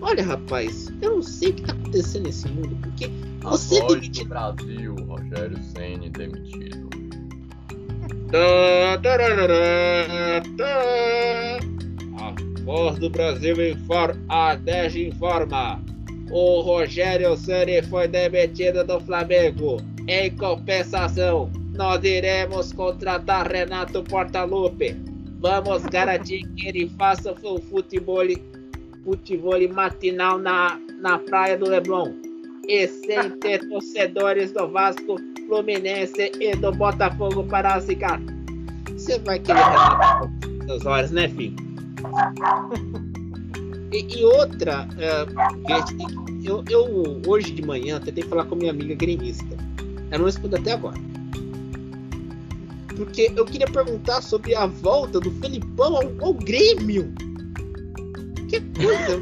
Olha, rapaz, eu não sei o que tá acontecendo nesse mundo, porque A você voz demitido. do Brasil, Rogério Ceni demitido. Tá, tararara, tá. Voz do Brasil informa, a DEG informa. O Rogério Ceni foi demitido do Flamengo. Em compensação, nós iremos contratar Renato Portaluppi. Vamos garantir que ele faça o futebol, futebol matinal na, na praia do Leblon. E sem ter torcedores do Vasco, Fluminense e do Botafogo para zicar. Você vai querer Renato essas horas, né, filho? E, e outra, é, eu, eu hoje de manhã tentei falar com minha amiga gremista. Ela não respondeu até agora. Porque eu queria perguntar sobre a volta do Felipão ao, ao Grêmio. Que coisa.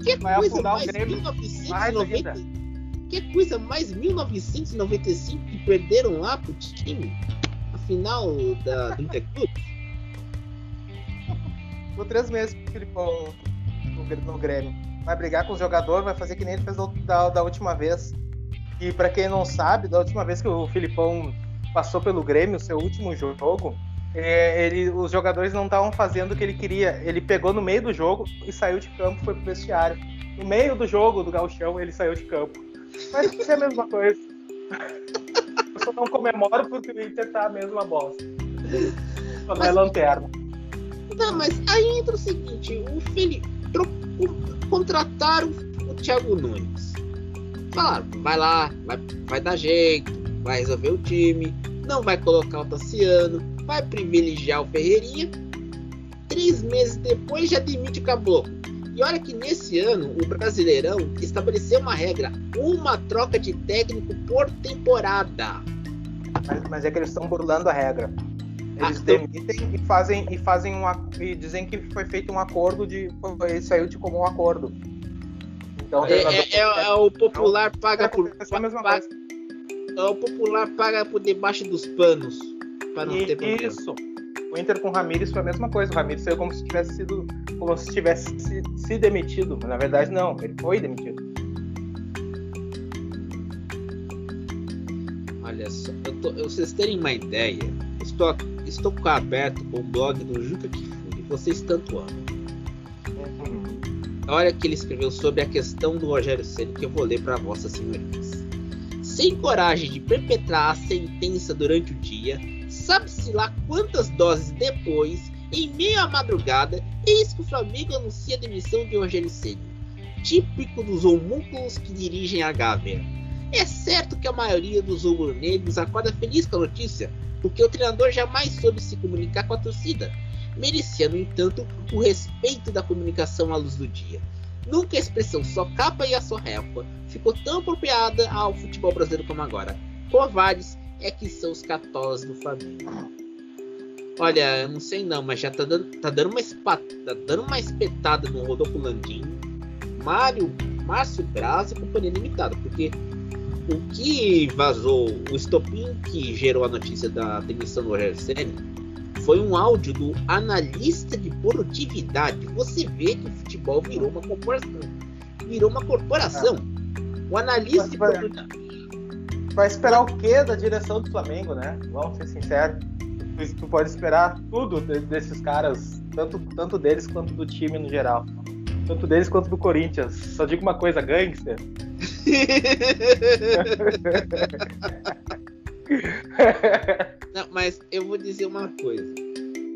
que Vai coisa o mais Grêmio 1990. Que coisa mais 1995 que perderam lá pro time. A final da, do Interclube. Ficou três meses pro Filipão no, Grêmio. Vai brigar com o jogador, vai fazer que nem ele fez da, da, última vez. E pra quem não sabe, da última vez que o Filipão passou pelo Grêmio, seu último jogo, é, ele, os jogadores não estavam fazendo o que ele queria. Ele pegou no meio do jogo e saiu de campo, foi pro vestiário. No meio do jogo do Galchão, ele saiu de campo. Mas isso é a mesma coisa. Eu só não comemoro porque o Inter tá a mesma bosta. Só não é lanterna. Não, mas aí entra o seguinte: o Felipe contrataram o Thiago Nunes. Falaram, vai lá, vai, vai dar jeito, vai resolver o time, não vai colocar o Tassiano, vai privilegiar o Ferreirinha. Três meses depois já demite o Caboclo. E olha que nesse ano o Brasileirão estabeleceu uma regra: uma troca de técnico por temporada. Mas, mas é que eles estão burlando a regra. Eles Ah, demitem e fazem, e fazem um e dizem que foi feito um acordo de. Ele saiu de comum acordo. Então, É, é- é- é o popular paga por paga-. É o popular paga por debaixo dos panos. Para não ter problema. Isso. O Inter com o Ramires foi a mesma coisa. O Ramires saiu como se tivesse sido. como se tivesse se, se demitido. Mas na verdade não, ele foi demitido. Olha só, eu tô, eu- vocês terem uma ideia, estou, estou aberto com o blog do Juca Kifuri, vocês tanto amam. Olha o que ele escreveu sobre a questão do Rogério Ceni que eu vou ler para vossas senhorias. Sem coragem de perpetrar a sentença durante o dia, sabe-se lá quantas doses depois, em meio à madrugada, eis que o Flamengo anuncia a demissão de Rogério Ceni, típico dos homúnculos que dirigem a Gávea. É certo que a maioria dos rubro-negros acorda feliz com a notícia, porque o treinador jamais soube se comunicar com a torcida. Merecia, no entanto, o respeito da comunicação à luz do dia. Nunca a expressão só capa e a réplica ficou tão apropriada ao futebol brasileiro como agora. Covardes é que são os catolas do Flamengo. Olha, eu não sei não, mas já tá dando, tá dando, uma, tá dando uma espetada no Rodolfo Landim, Mário, Márcio Braz e Companhia Limitada, porque o que vazou, o estopim que gerou a notícia da demissão do Rogério Ceni foi um áudio do analista de produtividade. Você vê que o futebol virou uma corporação. Virou uma corporação. O analista de Vai- produtividade. Vai esperar o quê da direção do Flamengo, né? Vamos ser sinceros. Tu, tu pode esperar tudo de- desses caras, tanto, tanto deles quanto do time no geral. Tanto deles quanto do Corinthians. Só digo uma coisa, gangster. Não, mas eu vou dizer uma coisa.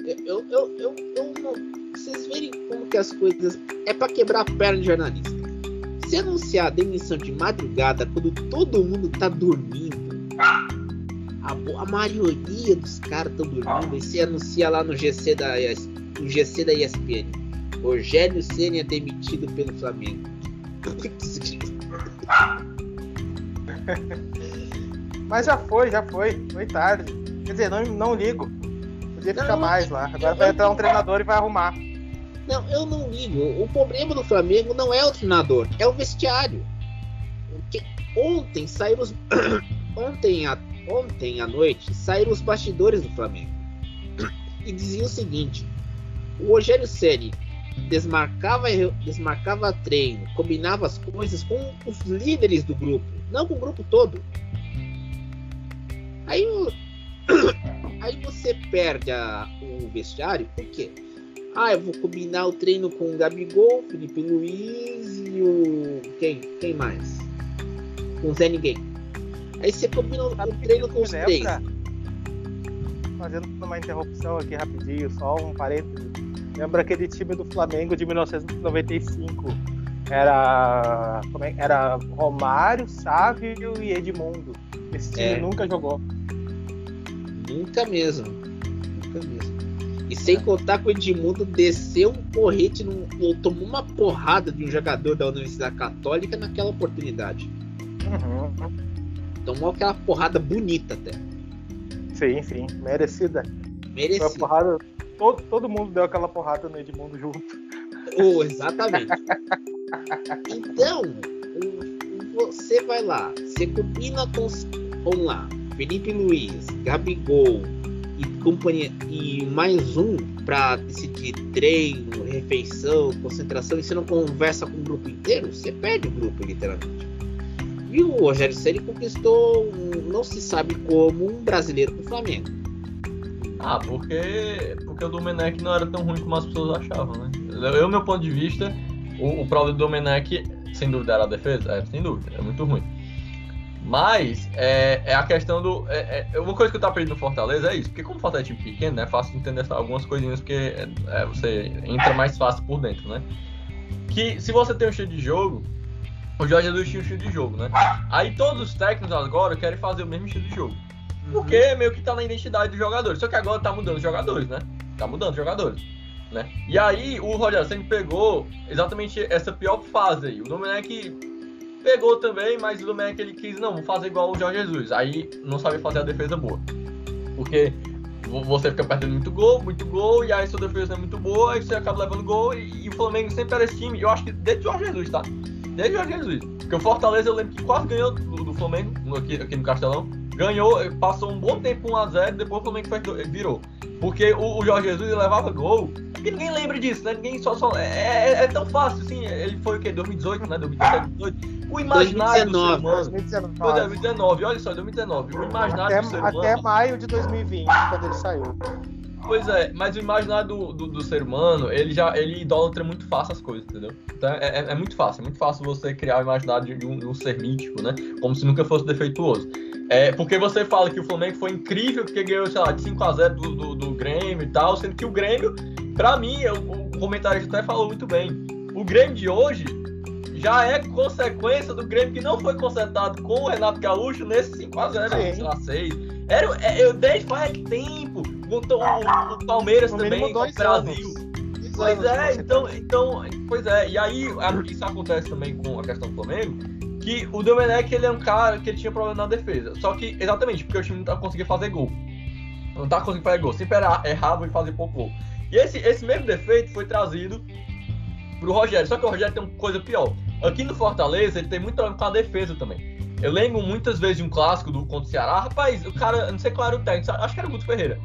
Eu, eu, eu, eu, não. Vocês verem como que as coisas. É pra quebrar a perna de jornalista. Se anunciar a demissão de madrugada quando todo mundo tá dormindo. A, a maioria dos caras estão dormindo. E se anuncia lá no GC da, no GC da ESPN. Rogério Ceni é demitido pelo Flamengo. Mas já foi, já foi. Foi tarde. Quer dizer, não, não ligo. Podia ficar Não, mais lá. Agora vai entrar um treinador e vai arrumar. Não, eu não ligo. O problema do Flamengo não é o treinador, é o vestiário. Porque ontem saíram os. ontem, à... ontem à noite saíram os bastidores do Flamengo. E dizia o seguinte: o Rogério Ceni desmarcava, desmarcava treino, combinava as coisas com os líderes do grupo, não com o grupo todo. Aí, o- aí você perde a- o vestiário, por quê? Ah, eu vou combinar o treino com o Gabigol, Felipe Luiz e o. Quem? Quem mais? Com o Zé Ninguém. Aí você combina o treino com os três. Fazendo uma interrupção aqui rapidinho, só um parênteses. Lembra aquele time do Flamengo de 1995? Era. Como é? Era Romário, Sávio e Edmundo. Esse time É. nunca jogou. Nunca mesmo. Nunca mesmo. E sem contar que o Edmundo desceu um porrete, num, ou tomou uma porrada de um jogador da Universidade Católica naquela oportunidade. Uhum. Tomou aquela porrada bonita até. Sim, sim, merecida. Merecida. Foi porrada, todo, todo mundo deu aquela porrada no Edmundo junto. Oh, exatamente. então, você vai lá, você combina com. Lá, Felipe Luiz, Gabigol e companhia e mais um para decidir treino, refeição, concentração, e você não conversa com o grupo inteiro, você perde o grupo, literalmente. E o Rogério Ceni conquistou, não se sabe como, um brasileiro com o Flamengo. Ah, porque, porque o Domenech não era tão ruim como as pessoas achavam, né? Eu, meu ponto de vista, o, o problema do Domenech, sem dúvida, era a defesa? É, sem dúvida, é muito ruim. Mas é, é a questão do. É, é, uma coisa que eu tô aprendendo no Fortaleza é isso, porque como o Fortaleza é time pequeno, é fácil entender algumas coisinhas, porque é, é, você entra mais fácil por dentro, né? Que se você tem um estilo de jogo, o Jorge Jesus tinha um estilo de jogo, né? Aí todos os técnicos agora querem fazer o mesmo estilo de jogo. Porque meio que tá na identidade dos jogadores. Só que agora tá mudando os jogadores, né? Tá mudando os jogadores. Né? E aí o Rogério sempre pegou exatamente essa pior fase aí. O Domenech pegou também, mas o Domenech ele quis, não, vou fazer igual o Jorge Jesus. Aí não sabe fazer a defesa boa. Porque você fica perdendo muito gol, muito gol, e aí sua defesa não é muito boa, aí você acaba levando gol, e, e o Flamengo sempre era esse time, eu acho que desde o Jorge Jesus, tá? Desde o Jorge Jesus. Porque o Fortaleza eu lembro que quase ganhou do, do Flamengo, aqui, aqui no Castelão ganhou, passou um bom tempo 1x0, depois o Flamengo foi, virou. Porque o, o Jorge Jesus levava gol. E ninguém lembra disso, né? Ninguém só. só é, é, é tão fácil, assim. Ele foi o quê? 2018, né? 2018. O imaginário 2019, do ser humano. 2019. Foi 2019, olha só, 2019. O imaginário até, do ser humano. Até maio de 2020, quando ele saiu. Pois é, mas o imaginário do, do, do, ser humano, ele já ele idolatra muito fácil as coisas, entendeu? Então é, é, é muito fácil, é muito fácil você criar o imaginário de um, de um ser mítico, né? Como se nunca fosse defeituoso. É, porque você fala que o Flamengo foi incrível porque ganhou, sei lá, de 5x0 do, do, do, Grêmio e tal, sendo que o Grêmio, pra mim, o, o comentarista até falou muito bem, o Grêmio de hoje já é consequência do Grêmio que não foi consertado com o Renato Gaúcho nesse 5x0, sei lá, 6. Era, é, eu desde faz tempo, o, o, o Palmeiras no também, o Brasil. Pois é, então, então, pois é, e aí isso acontece também com a questão do Flamengo, que o Domenech ele é um cara que ele tinha problema na defesa. Só que, exatamente, porque o time não tá conseguindo fazer gol. Não tá conseguindo fazer gol. Sempre era, errava e fazia pouco gol. E esse, esse mesmo defeito foi trazido pro Rogério. Só que o Rogério tem uma coisa pior. Aqui no Fortaleza, ele tem muito problema com a defesa também. Eu lembro muitas vezes de um clássico do contra o Ceará. Rapaz, o cara, não sei qual era o técnico, acho que era o Guto Ferreira.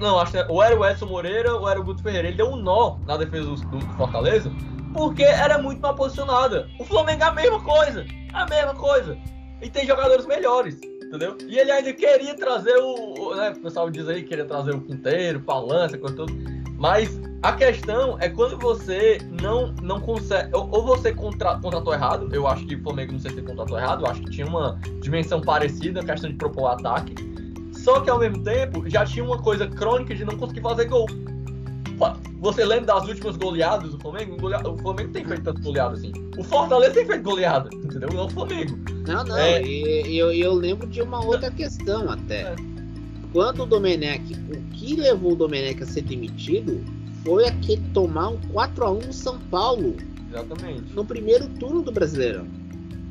Não, acho que era, ou era o Edson Moreira ou era o Guto Ferreira. Ele deu um nó na defesa do, do Fortaleza porque era muito mal posicionada. O Flamengo é a mesma coisa. A mesma coisa. E tem jogadores melhores, entendeu? E ele ainda queria trazer o. o né, o pessoal diz aí que queria trazer o Quinteiro, Palança, coisa toda. Mas a questão é quando você não, não consegue. Ou, ou você contra, contratou errado. Eu acho que o Flamengo não sei se contratou errado. Eu acho que tinha uma dimensão parecida, questão de propor ataque. Só que ao mesmo tempo já tinha uma coisa crônica de não conseguir fazer gol. Você lembra das últimas goleadas do Flamengo? O Flamengo tem feito tanto goleada assim. O Fortaleza tem feito goleada, entendeu? Não o Flamengo. Não, não. É... E, eu, eu lembro de uma outra questão até. É. Quando o Domenech, o que levou o Domenech a ser demitido foi aquele tomar um 4x1 no São Paulo. Exatamente. No primeiro turno do Brasileirão.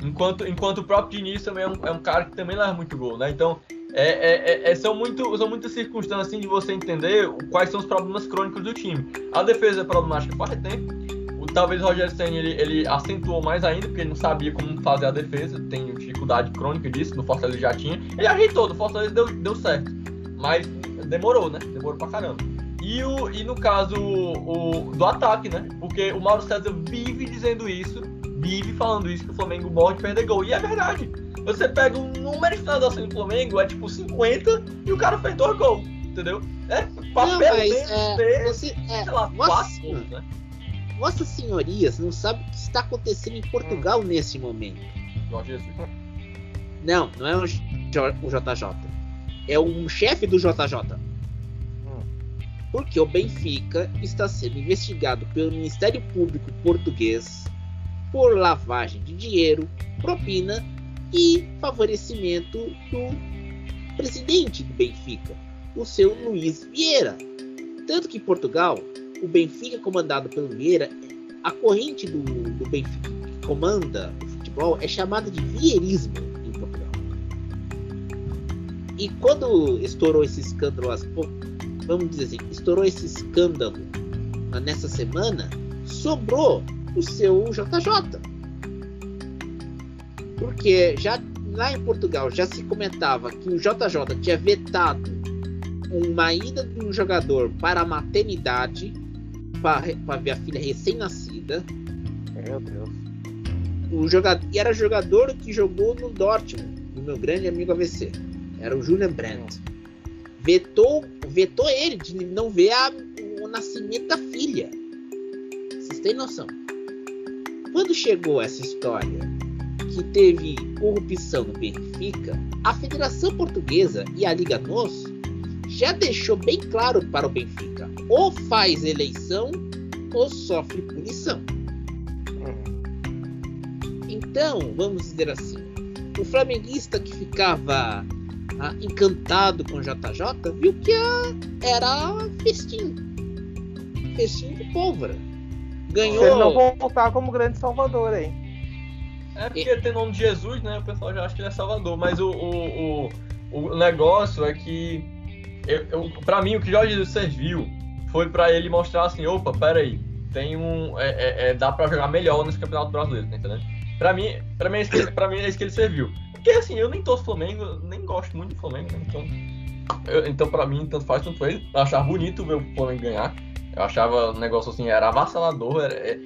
Enquanto, enquanto o próprio Diniz também é um, é um cara que também leva muito gol, né? Então, é, é, é, são, muito, são muitas circunstâncias assim, de você entender quais são os problemas crônicos do time. A defesa é problemática faz tempo. O, talvez o Roger Senna ele, ele acentuou mais ainda, porque ele não sabia como fazer a defesa. Tem dificuldade crônica disso, no Fortaleza já tinha. Ele ajeitou, no Fortaleza deu, deu certo. Mas demorou, né? Demorou pra caramba. E, o, e no caso o, do ataque, né? Porque o Mauro César vive dizendo isso, vive falando isso, que o Flamengo morre de perder gol. E é verdade. Você pega o número de finalizações do Flamengo, é tipo 50 e o cara fez dois gols, entendeu? É papel não, mas, é, ter, você, é, sei lá, quatro gols, né? Senhorias não sabem o que está acontecendo em Portugal hum. nesse momento. Jorge Jesus. Não, não é o, JJ. É um chefe do JJ. Hum. Porque o Benfica está sendo investigado pelo Ministério Público Português por lavagem de dinheiro, propina e favorecimento do presidente do Benfica, o seu Luiz Vieira. Tanto que em Portugal, o Benfica comandado pelo Vieira, a corrente do, do Benfica que comanda o futebol é chamada de vieirismo em Portugal. E quando estourou esse escândalo, vamos dizer assim, estourou esse escândalo nessa semana, sobrou o seu JJ. Porque já lá em Portugal já se comentava que o JJ tinha vetado uma ida de um jogador para a maternidade para ver a filha recém-nascida. Meu Deus. O jogador, e era jogador que jogou no Dortmund, o meu grande amigo AVC. Era o Julian Brandt. Vetou, vetou ele de não ver a, o nascimento da filha. Vocês têm noção? Quando chegou essa história que teve corrupção no Benfica, a Federação Portuguesa e a Liga NOS já deixou bem claro para o Benfica: ou faz eleição ou sofre punição. Então, vamos dizer assim, o flamenguista que ficava ah, encantado com o JJ viu que era festim. Festim de pólvora. Ganhou. Se ele não voltar como grande salvador aí. É porque e... tem nome de Jesus, né? O pessoal já acha que ele é salvador. Mas o, o, o, o negócio é que eu, eu, pra mim, o que Jorge Jesus serviu foi para ele mostrar assim: opa, pera aí, tem um. É, é, é, dá para jogar melhor nesse Campeonato Brasileiro, tá entendendo? Pra mim, pra, mim é que, pra mim é isso que ele serviu. Porque assim, eu nem torço Flamengo, nem gosto muito do Flamengo, né? Então, eu, então pra mim, tanto faz, tanto fez. Eu achava bonito ver o Flamengo ganhar. Eu achava o negócio assim, era avassalador. Era, é,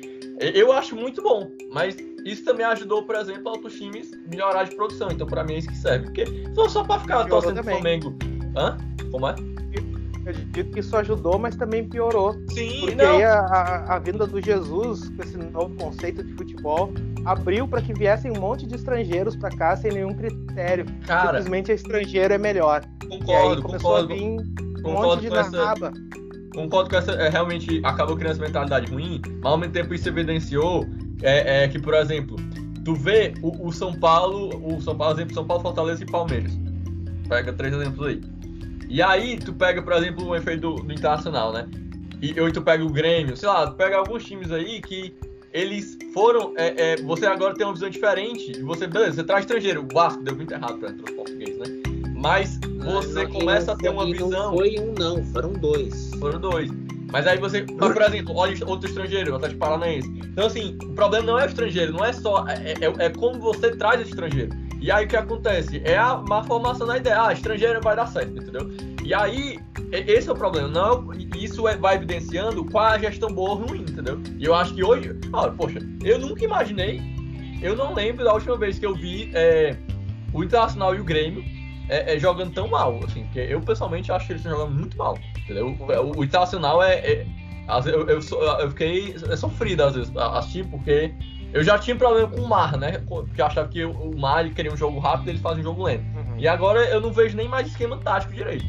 eu acho muito bom, mas isso também ajudou, por exemplo, outros times melhorar de produção. Então, pra mim, é isso que serve. Porque se só pra ficar torcendo pro Flamengo. Hã? Como é? Eu digo que isso ajudou, mas também piorou. Sim, porque não. aí a, a, a, vinda do Jesus, com esse novo conceito de futebol, abriu para que viessem um monte de estrangeiros para cá sem nenhum critério. Cara, Simplesmente estrangeiro é melhor. Concordo, e aí começou concordo. a vir um concordo monte de narraba. Concordo com essa. É, realmente acabou criando essa mentalidade ruim, mas ao mesmo tempo isso evidenciou é, é que, por exemplo, tu vê o, o São Paulo, o São Paulo, exemplo, São Paulo, Fortaleza e Palmeiras. Pega três exemplos aí. E aí, tu pega, por exemplo, o efeito do, do Internacional, né? E ou tu pega o Grêmio, sei lá, tu pega alguns times aí que eles foram. É, é, você agora tem uma visão diferente. Você, beleza, você traz estrangeiro. O Vasco deu muito errado para os português, né? Mas você começa a ter uma visão. Não foi um, não, foram dois. Foram dois. Mas aí você, por exemplo, olha outro estrangeiro, o Atlético Paranaense. Então, assim, o problema não é o estrangeiro, não é só. É, é, é como você traz esse estrangeiro. E aí o que acontece? É a má formação da ideia. Ah, estrangeiro vai dar certo, entendeu? E aí, esse é o problema. Não, isso é, vai evidenciando qual é a gestão boa ou ruim, entendeu? E eu acho que hoje. Ah, poxa, eu nunca imaginei. Eu não lembro da última vez que eu vi é, o Internacional e o Grêmio é, é, jogando tão mal. Assim, porque eu pessoalmente acho que eles estão jogando muito mal. Entendeu? O, o Internacional é. é eu, eu, eu, fiquei sofrido às vezes assistir, porque eu já tinha problema com o Mar, né? Porque eu achava que o Mar ele queria um jogo rápido e eles fazem um jogo lento. Uhum. E agora eu não vejo nem mais esquema tático direito.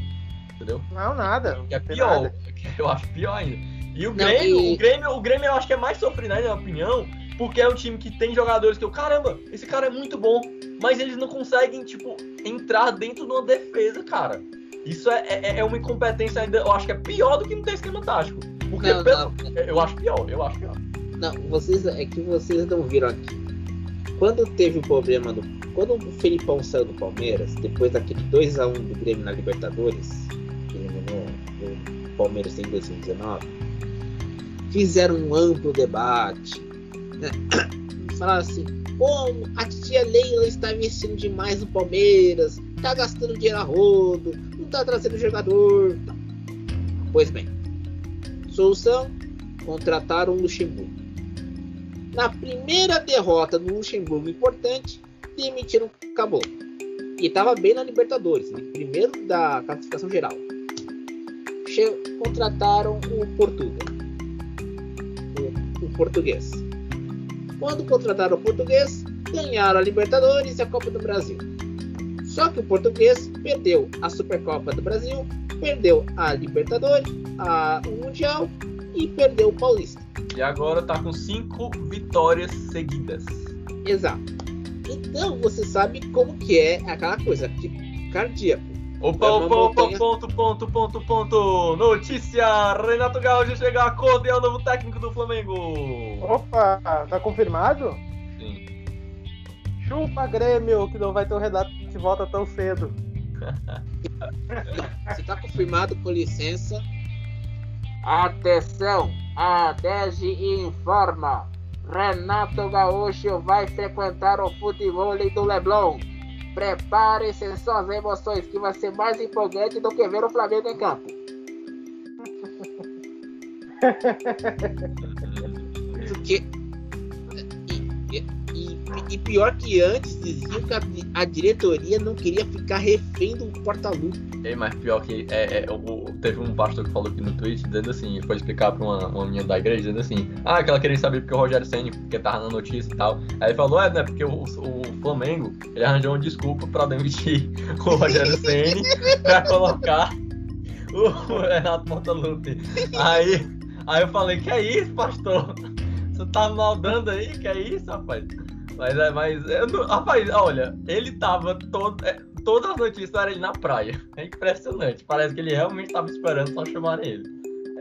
Entendeu? Não, nada. Que é pior. Nada. Eu acho pior ainda. E o Grêmio, não, e... o Grêmio, o Grêmio eu acho que é mais sofrido, né, na minha opinião, porque é um time que tem jogadores que eu, caramba, esse cara é muito bom, mas eles não conseguem, tipo, entrar dentro de uma defesa, cara. Isso é, é, é uma incompetência ainda, eu acho que é pior do que não ter esquema tático. Porque não, pelo... não. eu acho pior, eu acho pior. Não, vocês é que vocês não viram aqui. Quando teve o problema do. Quando o Felipão saiu do Palmeiras, depois daquele 2x1 do Grêmio na Libertadores, que eliminou o Palmeiras em 2019, fizeram um amplo debate. Né? Falaram assim, como a tia Leila está investindo demais no Palmeiras, está gastando dinheiro a rodo, não está trazendo jogador. Pois bem, solução, contrataram o Luxemburgo. Na primeira derrota do Luxemburgo importante, demitiram acabou. E estava bem na Libertadores, primeiro da classificação geral. Che contrataram o Portugal. O, o português. Quando contrataram o português, ganharam a Libertadores e a Copa do Brasil. Só que o português perdeu a Supercopa do Brasil, perdeu a Libertadores, a, o Mundial e perdeu o Paulista. E agora tá com cinco vitórias seguidas. Exato. Então você sabe como que é aquela coisa que cardíaco. Opa, opa, opa, ponto, ponto, ponto, ponto. Notícia! Renato Gaúcho chega a acordo e é o novo técnico do Flamengo. Opa, tá confirmado? Sim. Chupa Grêmio, que não vai ter o Renato de volta tão cedo. Se tá confirmado, com licença. Atenção, a DEG informa. Renato Gaúcho vai frequentar o futebol do Leblon. Prepare-se suas emoções, que vai ser mais empolgante do que ver o Flamengo em campo. Porque. E, e, e, pior que antes diziam que a, a, diretoria não queria ficar refém do porta-lupe. É, mas pior que é, é, teve um pastor que falou aqui no Twitch dizendo assim, foi explicar pra uma, uma menina da igreja, dizendo assim, ah, que ela queria saber porque o Rogério Senni, porque tava na notícia e tal. Aí falou, é, né, porque o, o Flamengo, ele arranjou uma desculpa pra demitir o Rogério Senni pra colocar o Renato Montalupe. Aí Aí eu falei, que é isso, pastor? Você tá maldando aí? Que é isso, rapaz? Mas é, mas. Não, rapaz, olha, ele tava todo. É, todas as notícias eram ele na praia. É impressionante. Parece que ele realmente tava esperando só chamar ele.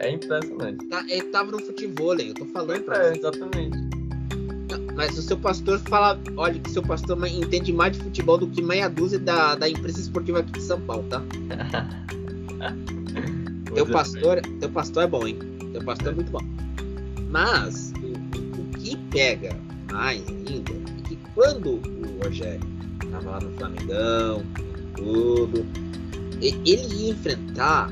É impressionante. Tá, ele tava no futebol, eu tô falando pra É, exatamente. Mas o seu pastor fala, olha, que o seu pastor entende mais de futebol do que meia dúzia da, da imprensa esportiva aqui de São Paulo, tá? teu pastor, teu pastor é bom, hein? Teu pastor é muito bom. Mas o, o que pega mais ainda é que quando o Rogério lá no Flamengão, tudo, ele ia enfrentar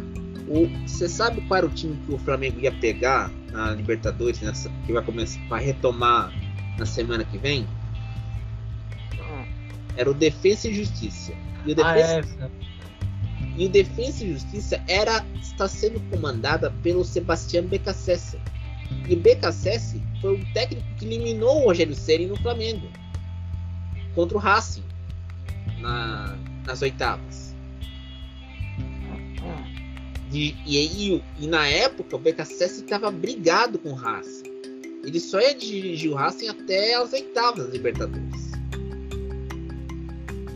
o. Você sabe qual era o time que o Flamengo ia pegar na Libertadores, nessa, que vai começar para retomar na semana que vem? Era o Defesa e Justiça. E o Defesa, ah, é. e o Defesa e Justiça era está sendo comandada pelo Sebastião Becassese. E Becassese foi o técnico que eliminou o Rogério Ceni no Flamengo contra o Racing na, nas oitavas. E, e, e, na época o Becassese estava brigado com o Racing. Ele só ia dirigir o Racing até as oitavas Libertadores.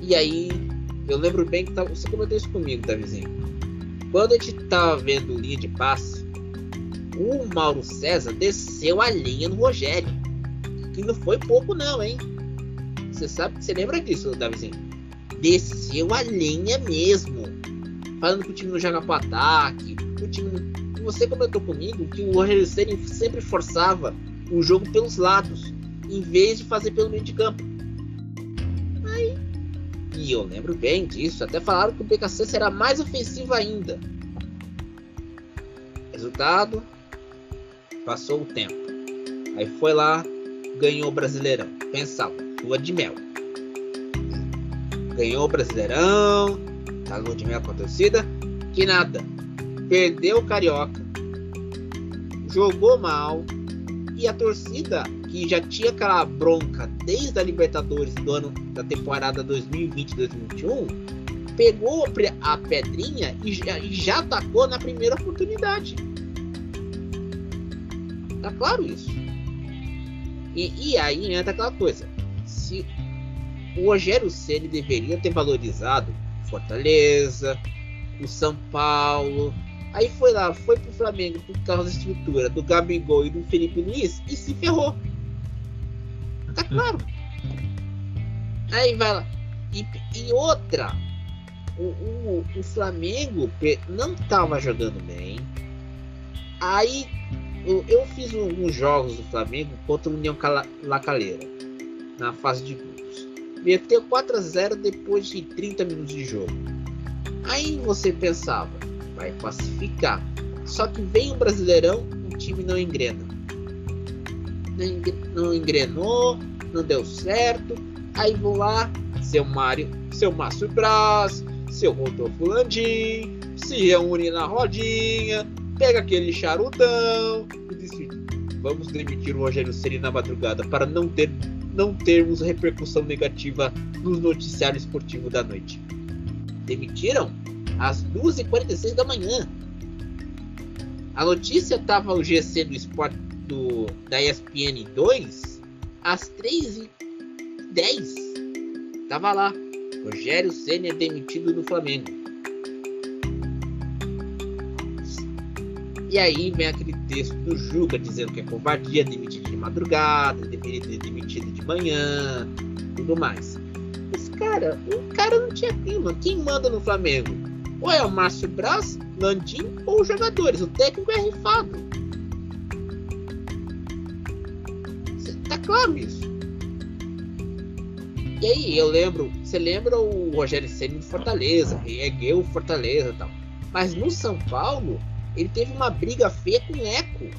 E aí, eu lembro bem que tava, você comentou isso comigo, Davizinho. Quando a gente tava vendo linha de passe, o Mauro César desceu a linha no Rogério. Que não foi pouco não, hein? Você sabe, você lembra disso, Davizinho? Desceu a linha mesmo. Falando que o time não joga pro ataque. O time. Você comentou comigo que o Rogério sempre forçava o jogo pelos lados, em vez de fazer pelo meio de campo. E eu lembro bem disso. Até falaram que o PKC será mais ofensivo ainda. Resultado: passou o tempo. Aí foi lá, ganhou o Brasileirão. Pensava, lua de mel. Ganhou o Brasileirão, tá lua de mel com a torcida. Que nada. Perdeu o Carioca. Jogou mal. E a torcida que já tinha aquela bronca desde a Libertadores do ano da temporada 2020-2021, pegou a pedrinha e já, e já atacou na primeira oportunidade. Tá claro isso. E, e aí entra aquela coisa. Se o Rogério Ceni deveria ter valorizado Fortaleza, o São Paulo, Aí foi lá, foi pro Flamengo por causa da estrutura do Gabigol e do Felipe Luiz e se ferrou. Tá claro. Aí vai lá. E, e outra, o, o, o, Flamengo não tava jogando bem. Aí eu, eu fiz alguns jogos do Flamengo contra o União Lacaleira na fase de grupos. Meteu 4 a 0 depois de 30 minutos de jogo. Aí você pensava, vai classificar. Só que vem o Brasileirão, o time não engrena não engrenou, não deu certo. Aí vou lá, seu Mário, seu Márcio Braz, seu Rodolfo Landim, se reúne na rodinha, pega aquele charutão e decide: vamos demitir o Rogério Ceni na madrugada para não ter não termos repercussão negativa nos noticiários esportivos da noite. Demitiram às 2h46 da manhã. A notícia estava no GC do Esporte do, da ESPN 2 às 3h10. Tava lá. Rogério Senna é demitido do Flamengo. E aí vem aquele texto do Juca dizendo que é covardia demitir de madrugada, deveria ter demitido de manhã, tudo mais. Os cara, o cara não tinha clima. Quem manda no Flamengo? Ou é o Márcio Braz, Landim ou os jogadores. O técnico é rifado. Tá claro isso. E aí, eu lembro, você lembra o Rogério Senna de Fortaleza, reergueu Fortaleza e tal. Mas no São Paulo, ele teve uma briga feia com o Eco.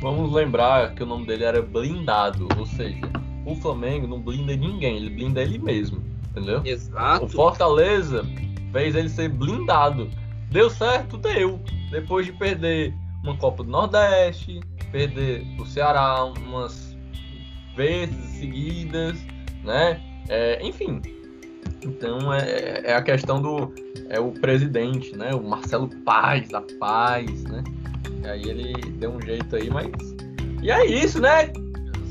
Vamos lembrar que o nome dele era blindado, ou seja, o Flamengo não blinda ninguém, ele blinda ele mesmo, entendeu? Exato. O Fortaleza fez ele ser blindado. Deu certo? Deu. Depois de perder uma Copa do Nordeste, perder o Ceará umas vezes seguidas, né? É, enfim. Então é, é a questão do é o presidente, né? O Marcelo Paz da Paz, né? E aí ele deu um jeito aí, mas e é isso, né?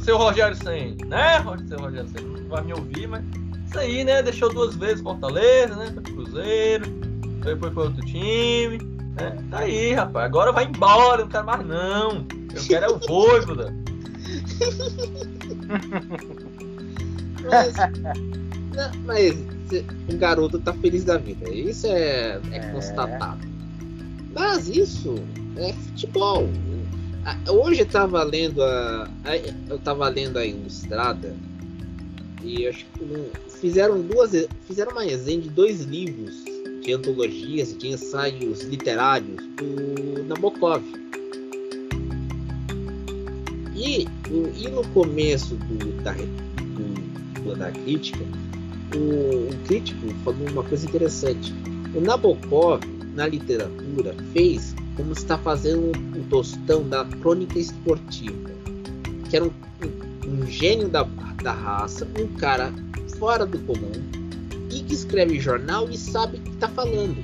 Seu Rogério Senna, né? Seu Rogério Senna não vai me ouvir, mas isso aí, né? Deixou duas vezes Fortaleza, né? Foi pro Cruzeiro, depois foi outro time, né? Tá aí, rapaz. Agora vai embora, não quero mais não. Eu quero é o Voivoda. Mas, não, mas o garoto tá feliz da vida. Isso é, é, É. constatado. Mas isso é futebol. Hoje eu tava lendo a. Eu tava lendo a Ilustrada e acho que fizeram duas. Fizeram uma resenha de dois livros de antologias, de ensaios literários do Nabokov. E, e no começo do, da, do- da crítica, o, o crítico falou uma coisa interessante. O Nabokov, na literatura, fez como está fazendo o Tostão da crônica esportiva, que era um, um- um gênio da, da raça, um cara fora do comum, e que escreve jornal e sabe o que está falando.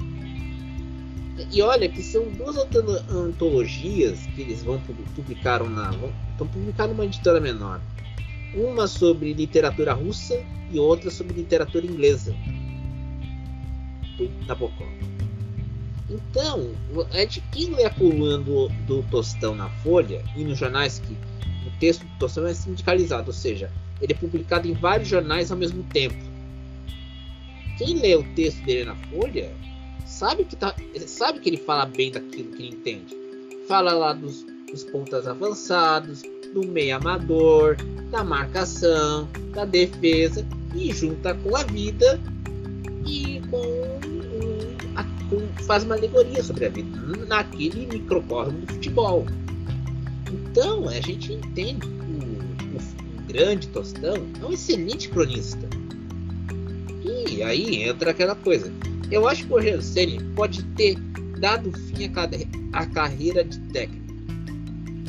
E olha que são duas antolo- antologias que eles vão pu- publicaram na estão publicando numa editora menor. Uma sobre literatura russa e outra sobre literatura inglesa. Do Nabokov. Então, é de quem lê a coluna do, Tostão na Folha e nos jornais que o texto do Tostão é sindicalizado, ou seja, ele é publicado em vários jornais ao mesmo tempo. Quem lê o texto dele na Folha sabe que, tá, sabe que ele fala bem daquilo que ele entende. Fala lá dos, dos pontas avançados, do meio amador, da marcação, da defesa e junta com a vida e a- com- faz uma alegoria sobre a vida naquele microcosmo do futebol. Então a gente entende que o, o- grande Tostão é um excelente cronista. E aí entra aquela coisa. Eu acho que o Rogério Ceni pode ter dado fim à carreira de técnico.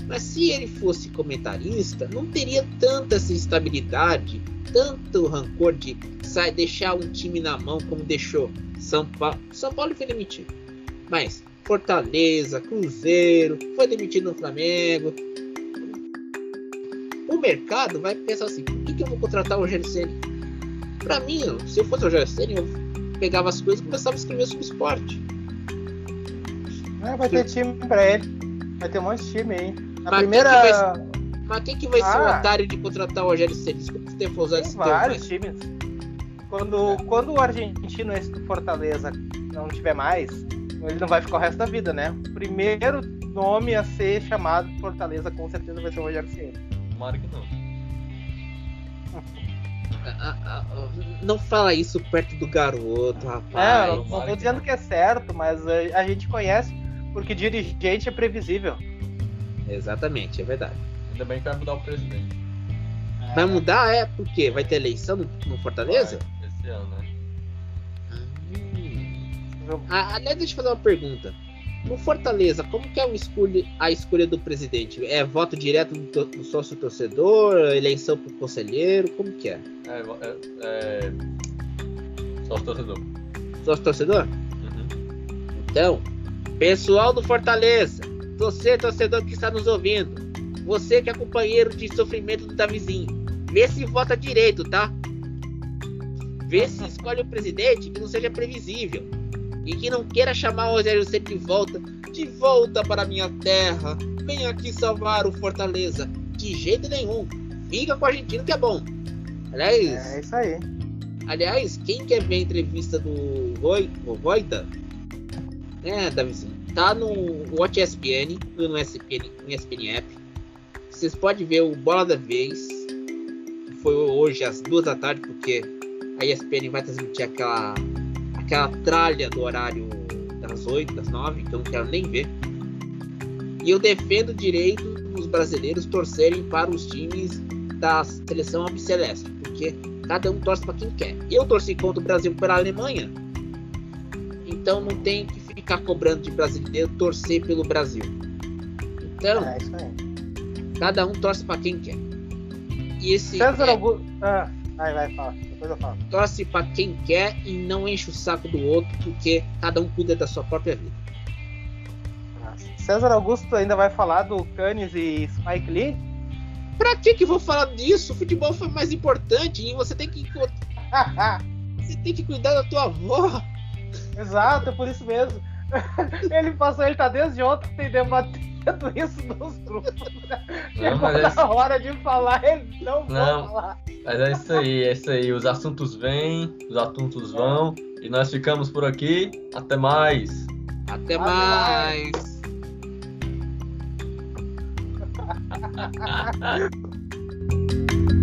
Mas se ele fosse comentarista, não teria tanta instabilidade, tanto rancor de sai, deixar um time na mão como deixou São Paulo. São Paulo foi demitido. Mas Fortaleza, Cruzeiro, foi demitido no Flamengo. O mercado vai pensar assim: por que, que eu vou contratar o Rogério Ceni? Pra mim, se eu fosse o Rogério Ceni, eu pegava as coisas e começava a escrever sobre esporte. É, vai ter time pra ele. Vai ter um monte de time aí. Na Mas primeira. quem que Mas quem que vai ser o Ah. otário de contratar o Rogério Ceni? Desculpa ter usado esse termo, vários mas times. Quando, quando o argentino esse do Fortaleza não tiver mais, ele não vai ficar o resto da vida, né? O primeiro nome a ser chamado de Fortaleza com certeza vai ser o Rogério Ceni. Tomara que não. Ah, ah, ah, não fala isso perto do garoto, É, rapaz. eu não, não tô dizendo que é certo, mas a, a gente conhece porque dirigente é previsível. Exatamente, é verdade. Ainda bem que vai mudar o presidente. Vai mudar, é? Por quê? Vai ter eleição no, no Fortaleza? Vai, Esse ano, né? Hum. Ah, aliás, deixa eu fazer uma pergunta. No Fortaleza, como que é o escolhe- a escolha do presidente? É voto direto do, do sócio torcedor, eleição pro conselheiro, como que é? É, é, é... Sócio torcedor. Sócio torcedor? Uhum. Então, pessoal do Fortaleza, você torcedor que está nos ouvindo, você que é companheiro de sofrimento do Davizinho, vê se vota direito, tá? Vê se escolhe o presidente que não seja previsível e que não queira chamar o Rogério Ceni de volta, de volta para a minha terra, vem aqui salvar o Fortaleza. De jeito nenhum, fica com o argentino que é bom. Aliás, É isso aí. Aliás, quem quer ver a entrevista do Voida, né, Davizinho? Tá no Watch ESPN, no ESPN, no ESPN App. Vocês podem ver o Bola da Vez, que foi hoje às duas da tarde, porque a ESPN vai transmitir aquela, aquela tralha do horário das 8, das 9, que eu não quero nem ver. E eu defendo o direito dos brasileiros torcerem para os times da seleção albiceleste, porque cada um torce para quem quer. Eu torci contra o Brasil pela Alemanha, então não tem que ficar cobrando de brasileiro torcer pelo Brasil. Então, é, cada um torce para quem quer. E esse César é... Augusto. Ah, vai, vai, fala. Depois eu falo. Torce para quem quer e não enche o saco do outro, porque cada um cuida da sua própria vida. César Augusto ainda vai falar do Cannes e Spike Lee? Pra que que vou falar disso? O futebol foi mais importante e você tem que você tem que cuidar da tua avó. Exato, é por isso mesmo. Ele passou, ele tá desde ontem debatendo isso nos grupos. Chegou na é... hora de falar, ele não, não falar. Mas é isso aí, é isso aí. Os assuntos vêm, os assuntos vão. E nós ficamos por aqui. Até mais. Até, Até mais.